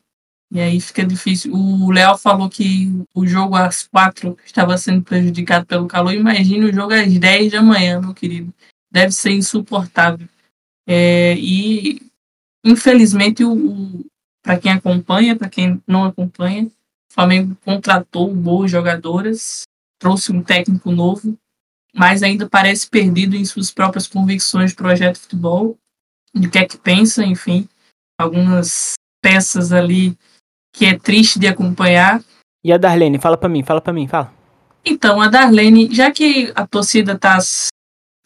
Speaker 2: E aí fica difícil. O Léo falou que o jogo às quatro estava sendo prejudicado pelo calor. Imagine o jogo às 10 da manhã, meu querido. Deve ser insuportável. É, e infelizmente, o, o para quem acompanha, para quem não acompanha, o Flamengo contratou boas jogadoras, trouxe um técnico novo, mas ainda parece perdido em suas próprias convicções de projeto de futebol, de que é que pensa, enfim, algumas peças ali que é triste de acompanhar.
Speaker 1: E a Darlene, fala para mim, fala para mim, fala.
Speaker 2: Então, a Darlene, já que a torcida tá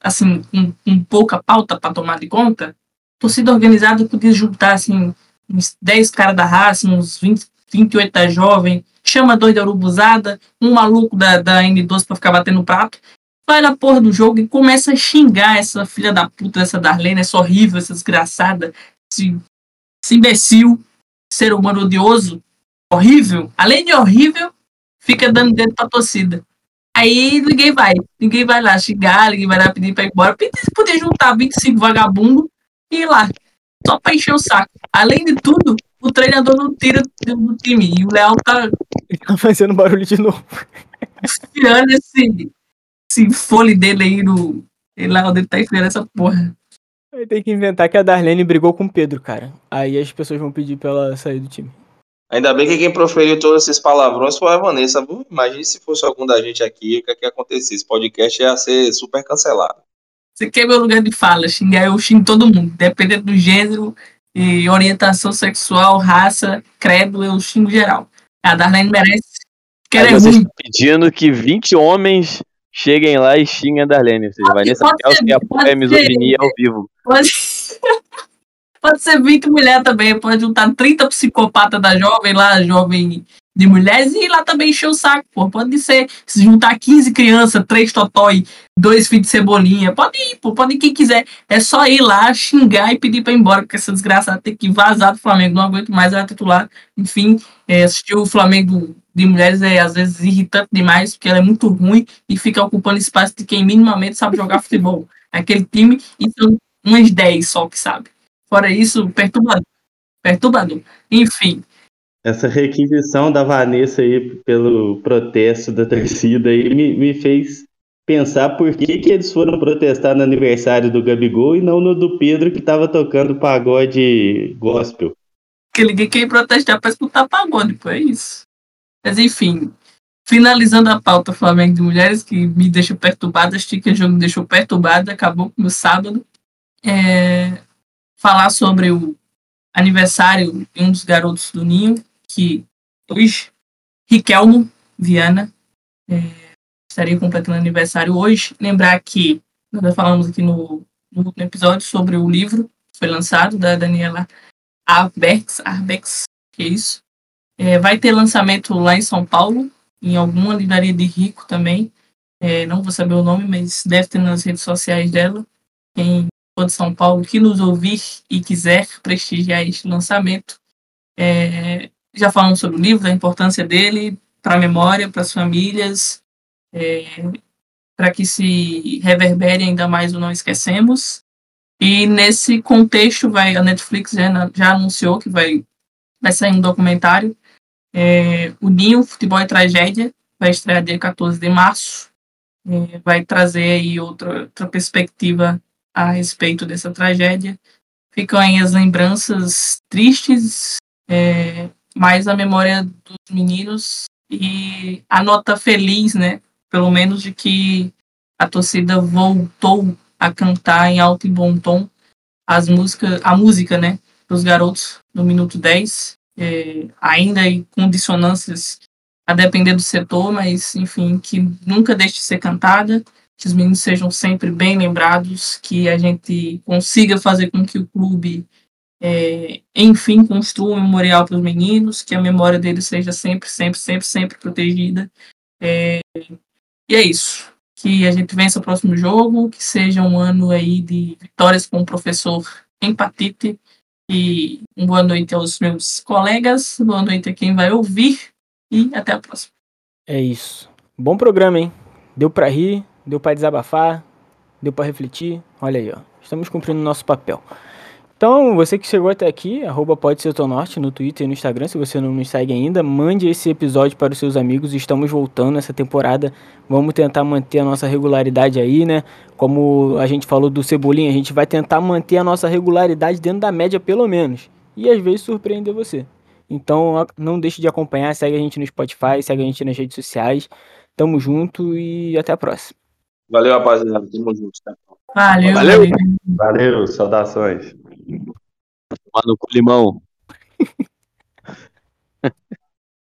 Speaker 2: assim, com, com pouca pauta para tomar de conta, a torcida organizada podia juntar assim uns 10 caras da raça, uns 20, 28 da jovem, chama dois da urubuzada, um maluco da, da N12 para ficar batendo prato vai na porra do jogo e começa a xingar essa filha da puta dessa Darlene, essa horrível, essa desgraçada, esse, esse imbecil, ser humano odioso, horrível. Além de horrível, fica dando dedo pra torcida. Aí ninguém vai. Ninguém vai lá xingar, ninguém vai lá pedir pra ir embora. Poder juntar 25 vagabundos e ir lá. Só pra encher o saco. Além de tudo, o treinador não tira do time. E o Leal tá.
Speaker 1: Ele tá fazendo barulho de novo.
Speaker 2: Tirando esse, esse fole dele aí no. Sei lá onde ele tá enfiando essa porra.
Speaker 1: Aí tem que inventar que a Darlene brigou com o Pedro, cara. Aí as pessoas vão pedir pra ela sair do time.
Speaker 4: Ainda bem que quem proferiu todos esses palavrões foi a Vanessa. viu? Imagine se fosse algum da gente aqui, o que é que ia acontecer? Esse podcast ia ser super cancelado.
Speaker 2: Você quer meu lugar de fala, xingar eu xingo todo mundo, dependendo do gênero e orientação sexual, raça, credo, eu xingo geral. A Darlene merece. Que ela é ruim.
Speaker 5: pedindo que 20 homens cheguem lá e xinguem a Darlene. Ou seja,
Speaker 2: Pode-
Speaker 5: Vanessa
Speaker 2: pode
Speaker 5: Kelsey
Speaker 2: ser,
Speaker 5: apoia a misoginia ao vivo.
Speaker 2: Pode, pode ser 20 mulher também, pode juntar 30 psicopatas da jovem lá, jovem de mulheres, e ir lá também encher o saco, pô. Pode ser, se juntar 15 crianças, 3 totói, 2 filhos de cebolinha, pode ir, pô, pode ir quem quiser. É só ir lá, xingar e pedir pra ir embora, porque essa desgraçada tem que vazar do Flamengo, não aguento mais ela titular. Enfim, é, assistir o Flamengo de mulheres é às vezes irritante demais, porque ela é muito ruim e fica ocupando espaço de quem minimamente sabe jogar futebol. Aquele time, e são umas 10 só que sabe. Fora isso, perturbador. Perturbador. Enfim,
Speaker 3: Essa requisição da Vanessa aí pelo protesto da torcida aí me, me fez pensar por que, que eles foram protestar no aniversário do Gabigol e não no do Pedro que tava tocando pagode gospel.
Speaker 2: que ninguém quer protestar para escutar pagode, pô, é isso. Mas enfim, finalizando a pauta Flamengo de Mulheres, que me deixa perturbada, achei que o jogo me deixou perturbada, acabou com o meu sábado. É, falar sobre o aniversário de um dos garotos do Ninho, que hoje, Riquelmo Viana, é, estaria completando aniversário hoje. Lembrar que nós falamos aqui no, no episódio sobre o livro que foi lançado da Daniela Arbex, Arbex, que é isso. É, vai ter lançamento lá em São Paulo, em alguma livraria de rico também. É, não vou saber o nome, mas deve ter nas redes sociais dela. Quem for de São Paulo, que nos ouvir e quiser prestigiar este lançamento. É, já falamos sobre o livro, da importância dele para a memória, para as famílias, é, para que se reverbere ainda mais o Não Esquecemos. E nesse contexto, vai, a Netflix já, já anunciou que vai, vai sair um documentário. É, o Ninho Futebol e Tragédia vai estrear dia 14 de março. É, vai trazer aí outra, outra perspectiva a respeito dessa tragédia. Ficam aí as lembranças tristes, é, mais a memória dos meninos e a nota feliz, né? Pelo menos de que a torcida voltou a cantar em alto e bom tom as músicas, a música, né, dos garotos no minuto 10, é, ainda em com dissonâncias a depender do setor, mas enfim, que nunca deixe de ser cantada, que os meninos sejam sempre bem lembrados, que a gente consiga fazer com que o clube, é, enfim, construa um memorial para os meninos, que a memória deles seja sempre, sempre, sempre, sempre protegida. É, e é isso que a gente vença o próximo jogo, que seja um ano aí de vitórias com o professor Empatite. E boa noite aos meus colegas, boa noite a quem vai ouvir e até a próxima.
Speaker 1: É isso. Bom programa, hein? Deu pra rir, deu pra desabafar, deu pra refletir. Olha aí, ó. Estamos cumprindo o nosso papel. Então, você que chegou até aqui, arroba pode ser teu norte no Twitter e no Instagram, se você não nos segue ainda, mande esse episódio para os seus amigos. Estamos voltando essa temporada. Vamos tentar manter a nossa regularidade aí, né? Como a gente falou do Cebolinha, a gente vai tentar manter a nossa regularidade dentro da média, pelo menos. E às vezes surpreender você. Então, não deixe de acompanhar, segue a gente no Spotify, segue a gente nas redes sociais. Tamo junto e até a próxima.
Speaker 4: Valeu, rapaziada. Tamo junto. Tá?
Speaker 2: Valeu,
Speaker 5: Valeu.
Speaker 2: valeu.
Speaker 3: Valeu, saudações.
Speaker 5: Tomar no cu limão.